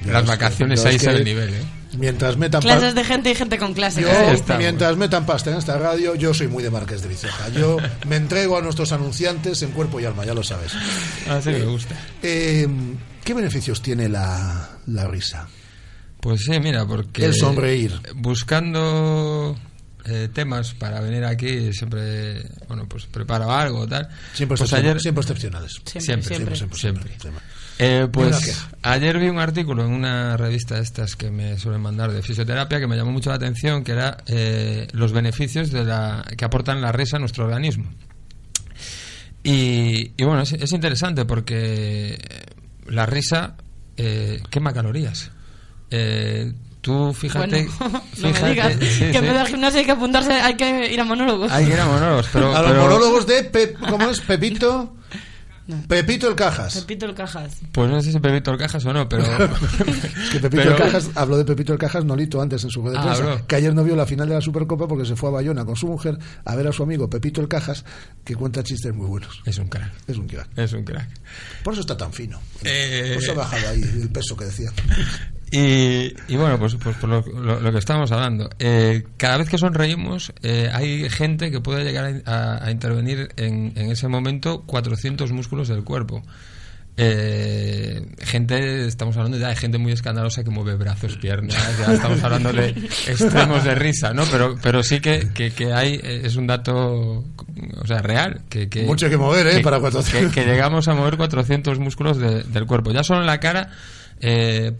Las es- vacaciones ahí es sale que el nivel, ¿eh? Mientras metan Clases de gente y gente con clases. Yo, mientras metan pasta en esta radio, yo soy muy de Marqués de Bizoja. Yo me entrego a nuestros anunciantes en cuerpo y alma, ya lo sabes. Así me Eh, gusta. eh, ¿Qué beneficios tiene la, la risa? Pues sí, mira, porque... El sonreír. Buscando eh, temas para venir aquí, siempre, bueno, pues preparo algo, tal. Siempre, pues ayer... siempre excepcionales. Siempre, siempre, siempre, siempre. siempre. Eh, pues ayer vi un artículo en una revista de estas que me suelen mandar de fisioterapia que me llamó mucho la atención, que era eh, los beneficios de la, que aportan la risa a nuestro organismo. Y, y bueno, es, es interesante porque la risa eh, quema calorías. Eh, tú fíjate... Bueno, no fíjate- me digas sí, que en vez del gimnasio hay que apuntarse, hay que ir a monólogos. Hay que ir a monólogos, pero... a los monólogos de Pep, ¿cómo es? Pepito. Pepito el Cajas. Pepito el Cajas. Pues no sé si Pepito el Cajas o no, pero. Es que Pepito pero- el Cajas habló de Pepito el Cajas Nolito antes en su red de Ah, prensa, habló. que ayer no vio la final de la Supercopa porque se fue a Bayona con su mujer a ver a su amigo Pepito el Cajas, que cuenta chistes muy buenos. Es un crack. Es un crack. Es un crack. Por eso está tan fino. Eh, Por eso ha bajado ahí el peso que decía. Y, y bueno, pues, pues por lo, lo- lo que estábamos hablando. Eh, cada vez que sonreímos, eh, hay gente que puede llegar a, intervenir en, en ese momento 400 músculos del cuerpo. Eh, gente, estamos hablando ya de gente muy escandalosa que mueve brazos, piernas, ya estamos hablando de extremos de risa, ¿no? Pero, pero sí que, que, que hay, eh, es un dato, o sea, real. Que, que, Mucho que mover, ¿eh? para 400. que, que llegamos a mover 400 músculos de- del cuerpo. Ya solo en la cara, eh,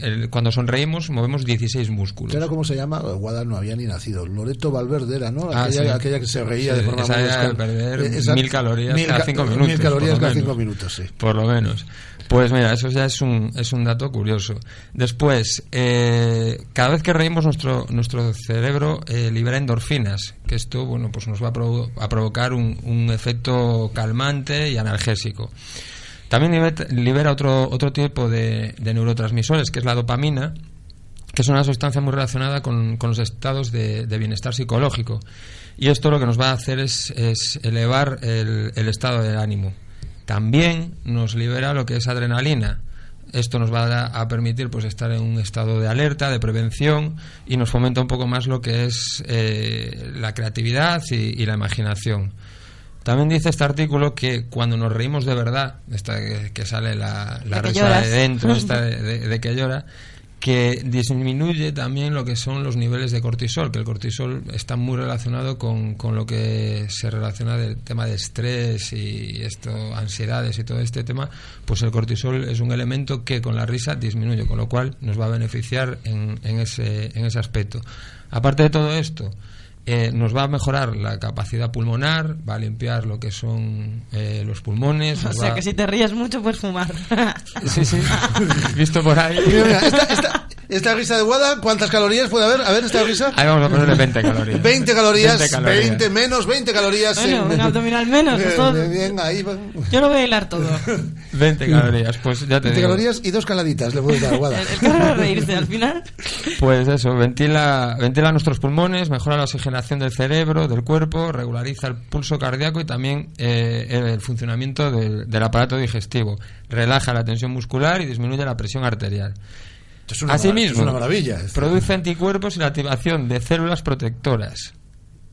el- cuando sonreímos, movemos 16 músculos. Era como se llama, Guada no había ni nacido. Loreto Valverde era, ¿no? Ah, aquella, sí. aquella que se reía Sí, de forma esa era perder Eh, esa- mil calorías mil cada ca- cinco minutos. Mil calorías cada menos. cinco minutos, sí. Por lo menos. Pues mira, eso ya es un, es un dato curioso. Después, eh, cada vez que reímos nuestro, nuestro cerebro eh, libera endorfinas, que esto bueno pues nos va a, provo- a provocar un, un efecto calmante y analgésico. También libera, otro, otro tipo de, neurotransmisores, que es la dopamina, que es una sustancia muy relacionada con, con los estados de, bienestar psicológico. Y esto lo que nos va a hacer es, es elevar el, estado del ánimo. También nos libera lo que es adrenalina. Esto nos va a, permitir pues estar en un estado de alerta, de prevención y nos fomenta un poco más lo que es eh, la creatividad y la imaginación. También dice este artículo que cuando nos reímos de verdad, esta que, sale la, la De que risa de dentro, esta de, de- de que llora, que disminuye también lo que son los niveles de cortisol, que el cortisol está muy relacionado con, con lo que se relaciona del tema de estrés y esto, ansiedades y todo este tema, pues el cortisol es un elemento que con la risa disminuye, con lo cual nos va a beneficiar en, en ese, en ese aspecto. Aparte de todo esto, eh, nos va a mejorar la capacidad pulmonar, va a limpiar lo que son eh, los pulmones. O sea va- que si te ríes mucho puedes fumar. Sí, sí. Visto por ahí. Mira, mira, esta, esta- esta risa de Guada, ¿cuántas calorías puede haber? A ver, esta risa. Ahí vamos a ponerle 20 calorías. 20 calorías, 20, 20 calorías. menos 20 calorías. Bueno, en- un abdominal menos, Bien, esto- bien, bien, ahí va. Yo lo voy a hilar todo. 20 calorías, pues ya te 20 digo. calorías y dos caladitas le puedes dar a Guada. El, el que a reírse al final. Pues eso, ventila, ventila nuestros pulmones, mejora la oxigenación del cerebro, del cuerpo, regulariza el pulso cardíaco y también eh, el funcionamiento del, del aparato digestivo. Relaja la tensión muscular y disminuye la presión arterial. Es una Asimismo, es una maravilla, esto. produce anticuerpos y la activación de células protectoras.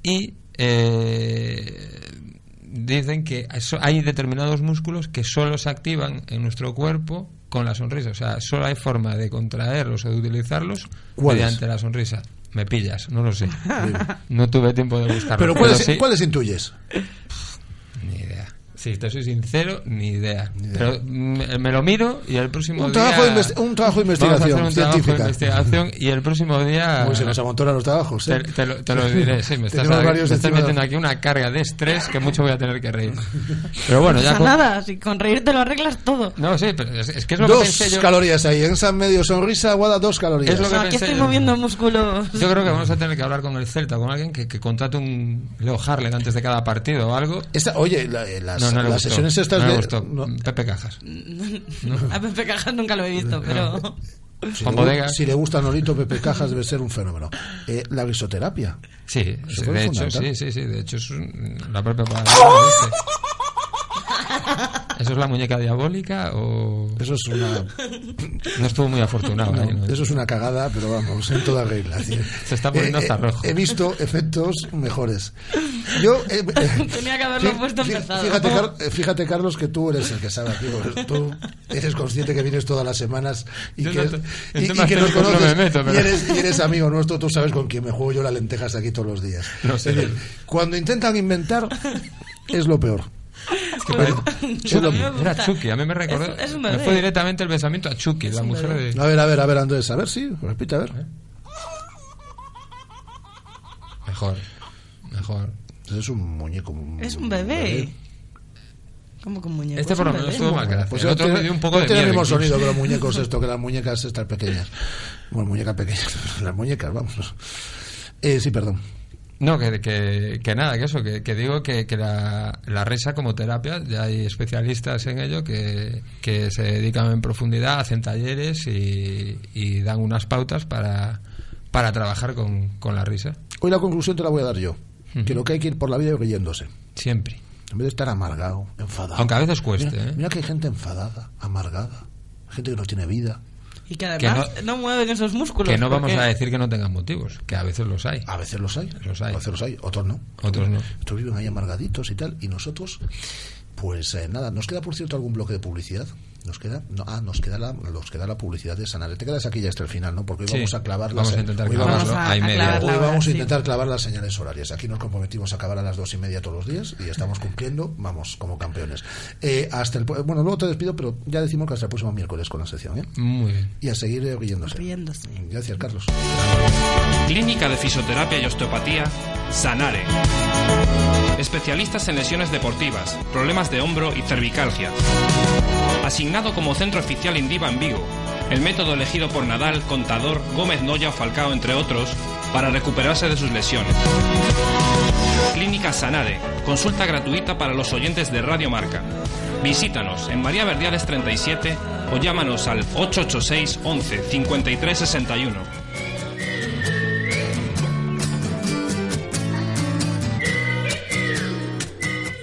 Y eh, dicen que hay determinados músculos que solo se activan en nuestro cuerpo con la sonrisa. O sea, solo hay forma de contraerlos o de utilizarlos mediante la sonrisa. Me pillas, no lo sé. No tuve tiempo de buscarlo. Pero ¿cuáles, sí- ¿cuáles intuyes? Ni idea. Si te soy sincero, ni idea. Pero mm, me, lo miro y el próximo Un día... trabajo de un trabajo de Vamos a hacer investigación un trabajo de científica. investigación y el próximo día... Uy, se nos amontonan los trabajos, ¿eh? Te, te lo, te lo diré, sí, me estás, varios me estás metiendo aquí una carga de estrés que mucho voy a tener que reír. Pero bueno, No ya pasa con... nada, si con reír te lo arreglas todo. No, sí, pero es, es que es lo que Dos pensé yo. calorías ahí. En esa medio sonrisa, Guada, dos calorías. Es lo que Aquí pensé estoy yo. moviendo músculos. Yo creo que vamos a tener que hablar con el Celta, con alguien que, que contrate un Leo Harlem antes de cada partido o algo. Esta- oye, la- eh, las, No, las sesiones estas de... gustó. no, Pepe Cajas. A Pepe Cajas nunca lo he visto, pero... si, le, si le gusta Norito Pepe Cajas debe ser un fenómeno. Eh, la risoterapia. Sí, de hecho, sí, sí, sí, de hecho es un- la propia palabra. ¿Eso es la muñeca diabólica o...? Eso es una... No estuvo muy afortunado. No, ahí, ¿no? eso es una cagada, pero vamos, en toda regla. Se está poniendo eh, hasta eh, rojo. He visto efectos mejores. Yo... eh, eh, Tenía que haberlo fí- puesto empezado. Fíjate, Car- eh, fíjate, Carlos, que tú eres el que sabe aquí. Tú eres consciente que vienes todas las semanas y Yo que, no te- y- que nos conoces me meto, y, eres, y eres amigo nuestro. Tú sabes con quién me juego yo las lentejas aquí todos los días. Sé. Es decir, cuando intentan inventar, es lo peor. Es que Pues, parece- Es lo a mí me peor. gusta. Era Chucky, a mí me recordó. Es- es un me bebé. fue directamente el pensamiento a Chucky, la mujer bebé. de. A ver, a ver, a ver, Andrés. A ver, sí, repite, a ver. Mejor. Mejor. Es un muñeco. Es un bebé. ¿Cómo con muñeco? Este Es por lo menos bebé. estuvo mal. Pues el otro tiene- me dio un poco no de tiene el mismo incluso. sonido que los muñecos esto, que las muñecas estas pequeñas. Bueno, muñecas pequeñas. Las muñecas, vamos. Eh, sí, perdón. No, que, que, que nada, que eso, que, que digo que, que la, la risa como terapia, ya hay especialistas en ello que, que se dedican en profundidad, hacen talleres y, y dan unas pautas para, para trabajar con, con la risa. Hoy la conclusión te la voy a dar yo. Que lo que hay que ir por la vida es riéndose. Siempre. En vez de estar amargado, enfadado. Aunque a veces cueste, Mira, ¿eh? mira que hay gente enfadada, amargada. Gente que no tiene vida. Y que además no, mueven esos músculos. Que no vamos a decir que no tengan motivos, que a veces los hay. A veces los hay. Los hay. A veces los hay, otros no. Otros no. Otros viven ahí amargaditos y tal. Y nosotros, pues eh, nada, nos queda por cierto algún bloque de publicidad. Nos queda, no, ah, nos queda la, nos queda la publicidad de Sanare. Te quedas aquí ya hasta el final, ¿no? Porque hoy Sí, vamos a clavar vamos las, a intentar hoy vamos Vamos a- hoy vamos a sí. intentar clavar las señales horarias. Aquí nos comprometimos a acabar a las dos y media todos los días y estamos cumpliendo, vamos, como campeones. Eh, hasta el, bueno, luego te despido, pero ya decimos que hasta el próximo miércoles con la sección, ¿eh? Muy bien. Y a seguir eh, riéndose. Gracias, Carlos. Clínica de Fisioterapia y Osteopatía, Sanare. Especialistas en lesiones deportivas, problemas de hombro y cervicalgia. Asignado como centro oficial Indiva en Vigo. El método elegido por Nadal, Contador, Gómez Noya Falcao, entre otros, para recuperarse de sus lesiones. Clínica Sanare. Consulta gratuita para los oyentes de Radio Marca. Visítanos en María Verdiales 37 o llámanos al 886 11 53 61.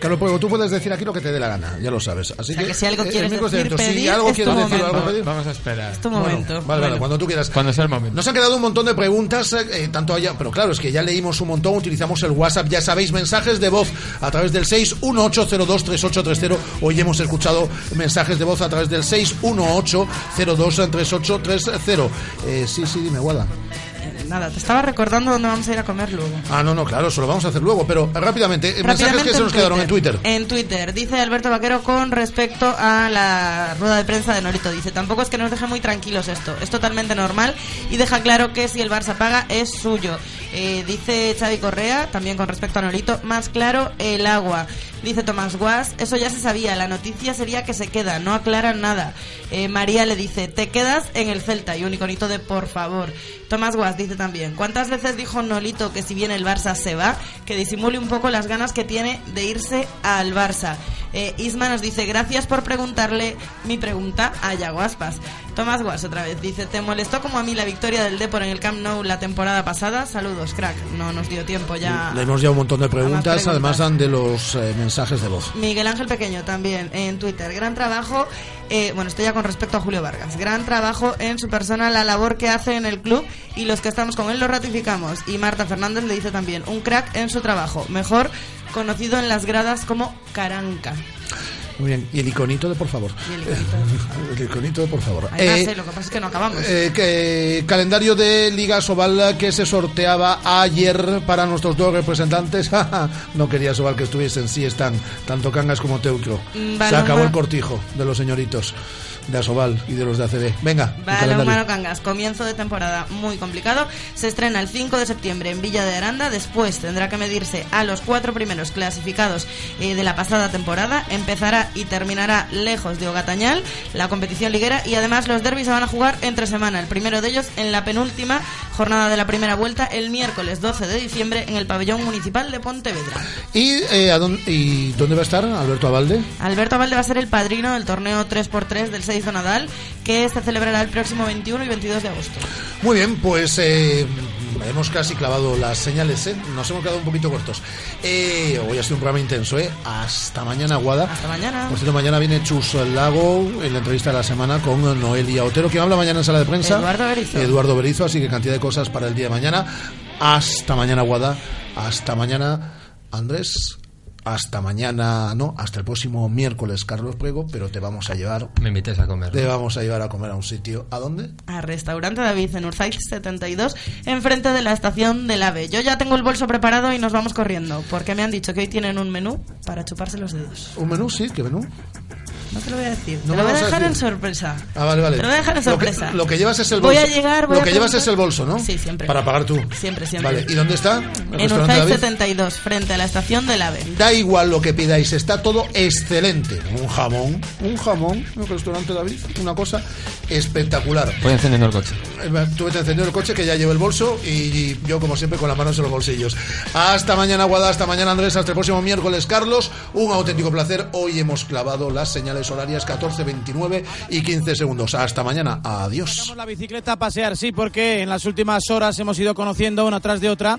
Carlos Puego, tú puedes decir aquí lo que te dé la gana, ya lo sabes. Así O sea, que si algo eh, quieres decir, abierto. Si pedir, algo es quieres tu decir algo pedir. Vamos a esperar. Es tu Bueno, momento. vale, vale, Bueno. cuando tú quieras. Cuando sea el momento. Nos han quedado un montón de preguntas, eh, tanto allá, pero claro, es que ya leímos un montón, utilizamos el WhatsApp, ya sabéis, mensajes de voz a través del 618023830. Hoy hemos escuchado mensajes de voz a través del 618023830. Eh, sí, sí, dime, Guada. Nada, te estaba recordando dónde vamos a ir a comer luego. Ah, no, no, claro, eso lo vamos a hacer luego, pero rápidamente, eh, mensajes Rápidamente que se nos quedaron en Twitter. En Twitter, dice Alberto Vaquero con respecto a la rueda de prensa de Norito. Dice, tampoco es que nos deje muy tranquilos esto, es totalmente normal y deja claro que si el Barça paga es suyo. Eh, dice Xavi Correa, también con respecto a Norito, más claro el agua. Dice Tomás Guas, eso ya se sabía, la noticia sería que se queda, no aclaran nada. Eh, María le dice, te quedas en el Celta y un iconito de por favor. Tomás Guas dice también, ¿cuántas veces dijo Nolito que si bien el Barça se va, que disimule un poco las ganas que tiene de irse al Barça? Eh, Isma nos dice, gracias por preguntarle mi pregunta a Yaguaspas. Tomás Guas otra vez dice, ¿te molestó como a mí la victoria del Depor en el Camp Nou la temporada pasada? Saludos, crack. No nos dio tiempo ya. Leemos ya un montón de preguntas, preguntas. además dan de los eh, mensajes de voz. Miguel Ángel Pequeño también en Twitter. Gran trabajo, eh, bueno, esto ya con respecto a Julio Vargas. Gran trabajo en su persona, la labor que hace en el club y los que estamos con él lo ratificamos. Y Marta Fernández le dice también, un crack en su trabajo, mejor conocido en las gradas como Caranca. Muy bien, y el iconito de por favor. Y el iconito El iconito de por favor. Eh, lo que pasa es que no acabamos. Eh, que, calendario de Liga Sobal que se sorteaba ayer para nuestros dos representantes. no quería Sobal que estuviesen, sí están, tanto Cangas como Teucro. Mm, Se acabó el cortijo de los señoritos de Asobal y de los de ACB. Venga, el Balón calendario. Mano Cangas, comienzo de temporada muy complicado. Se estrena el 5 de septiembre en Villa de Aranda. Después tendrá que medirse a los cuatro primeros clasificados eh, de la pasada temporada. Empezará y terminará lejos de Ogatañal, la competición liguera. Y además los derbis se van a jugar entre semana. El primero de ellos en la penúltima jornada de la primera vuelta, el miércoles 12 de diciembre, en el pabellón municipal de Pontevedra. ¿Y, eh, ¿a dónde, ¿Y dónde va a estar Alberto Abalde? Alberto Valde va a ser el padrino del torneo 3x3 del 6 de Nadal, que se celebrará el próximo 21 y 22 de agosto. Muy bien, pues eh, hemos casi clavado las señales, ¿eh? nos hemos quedado un poquito cortos. Eh, hoy ha sido un programa intenso, ¿eh? Hasta mañana, Guada. Hasta mañana. Por cierto, mañana viene Chus Lago en la entrevista de la semana con Noelia Otero. ¿Quién habla mañana en sala de prensa? Eduardo Berizo. Eduardo Berizo, así que cantidad de cosas para el día de mañana. Hasta mañana, Guada. Hasta mañana, Andrés. Hasta mañana, no, hasta el próximo miércoles, Carlos Prego, pero te vamos a llevar. Me invites a comer. Te ¿no? vamos a llevar a comer a un sitio. ¿A dónde? A Restaurante David en Urzaiz 72, enfrente de la estación del AVE. Yo ya tengo el bolso preparado y nos vamos corriendo, porque me han dicho que hoy tienen un menú para chuparse los dedos. ¿Un menú? Sí, ¿qué menú? No te lo voy a decir. No te lo voy a dejar en sorpresa. Ah, vale, vale. Te lo voy a dejar en Lo que- sorpresa. Lo que, llevas es el Voy bolso. a llegar, voy lo a que llevas es el bolso, ¿no? Sí, siempre. Para pagar tú. Siempre, siempre. Vale. ¿Y dónde está? El En Urzay David. 72, frente a la estación del AVE. Da igual lo que pidáis, está todo excelente. Un jamón, un jamón, el restaurante David, una cosa espectacular. Voy encendiendo el coche. Eh, Tú te encendió el coche que ya llevo el bolso y yo como siempre con las manos en los bolsillos. Hasta mañana Guada, hasta mañana Andrés, hasta el próximo miércoles Carlos. Un auténtico placer. Hoy hemos clavado las señales horarias 14, 29 y 15 segundos. Hasta mañana. Adiós. la bicicleta a pasear, sí, porque en las últimas horas hemos ido conociendo una tras de otra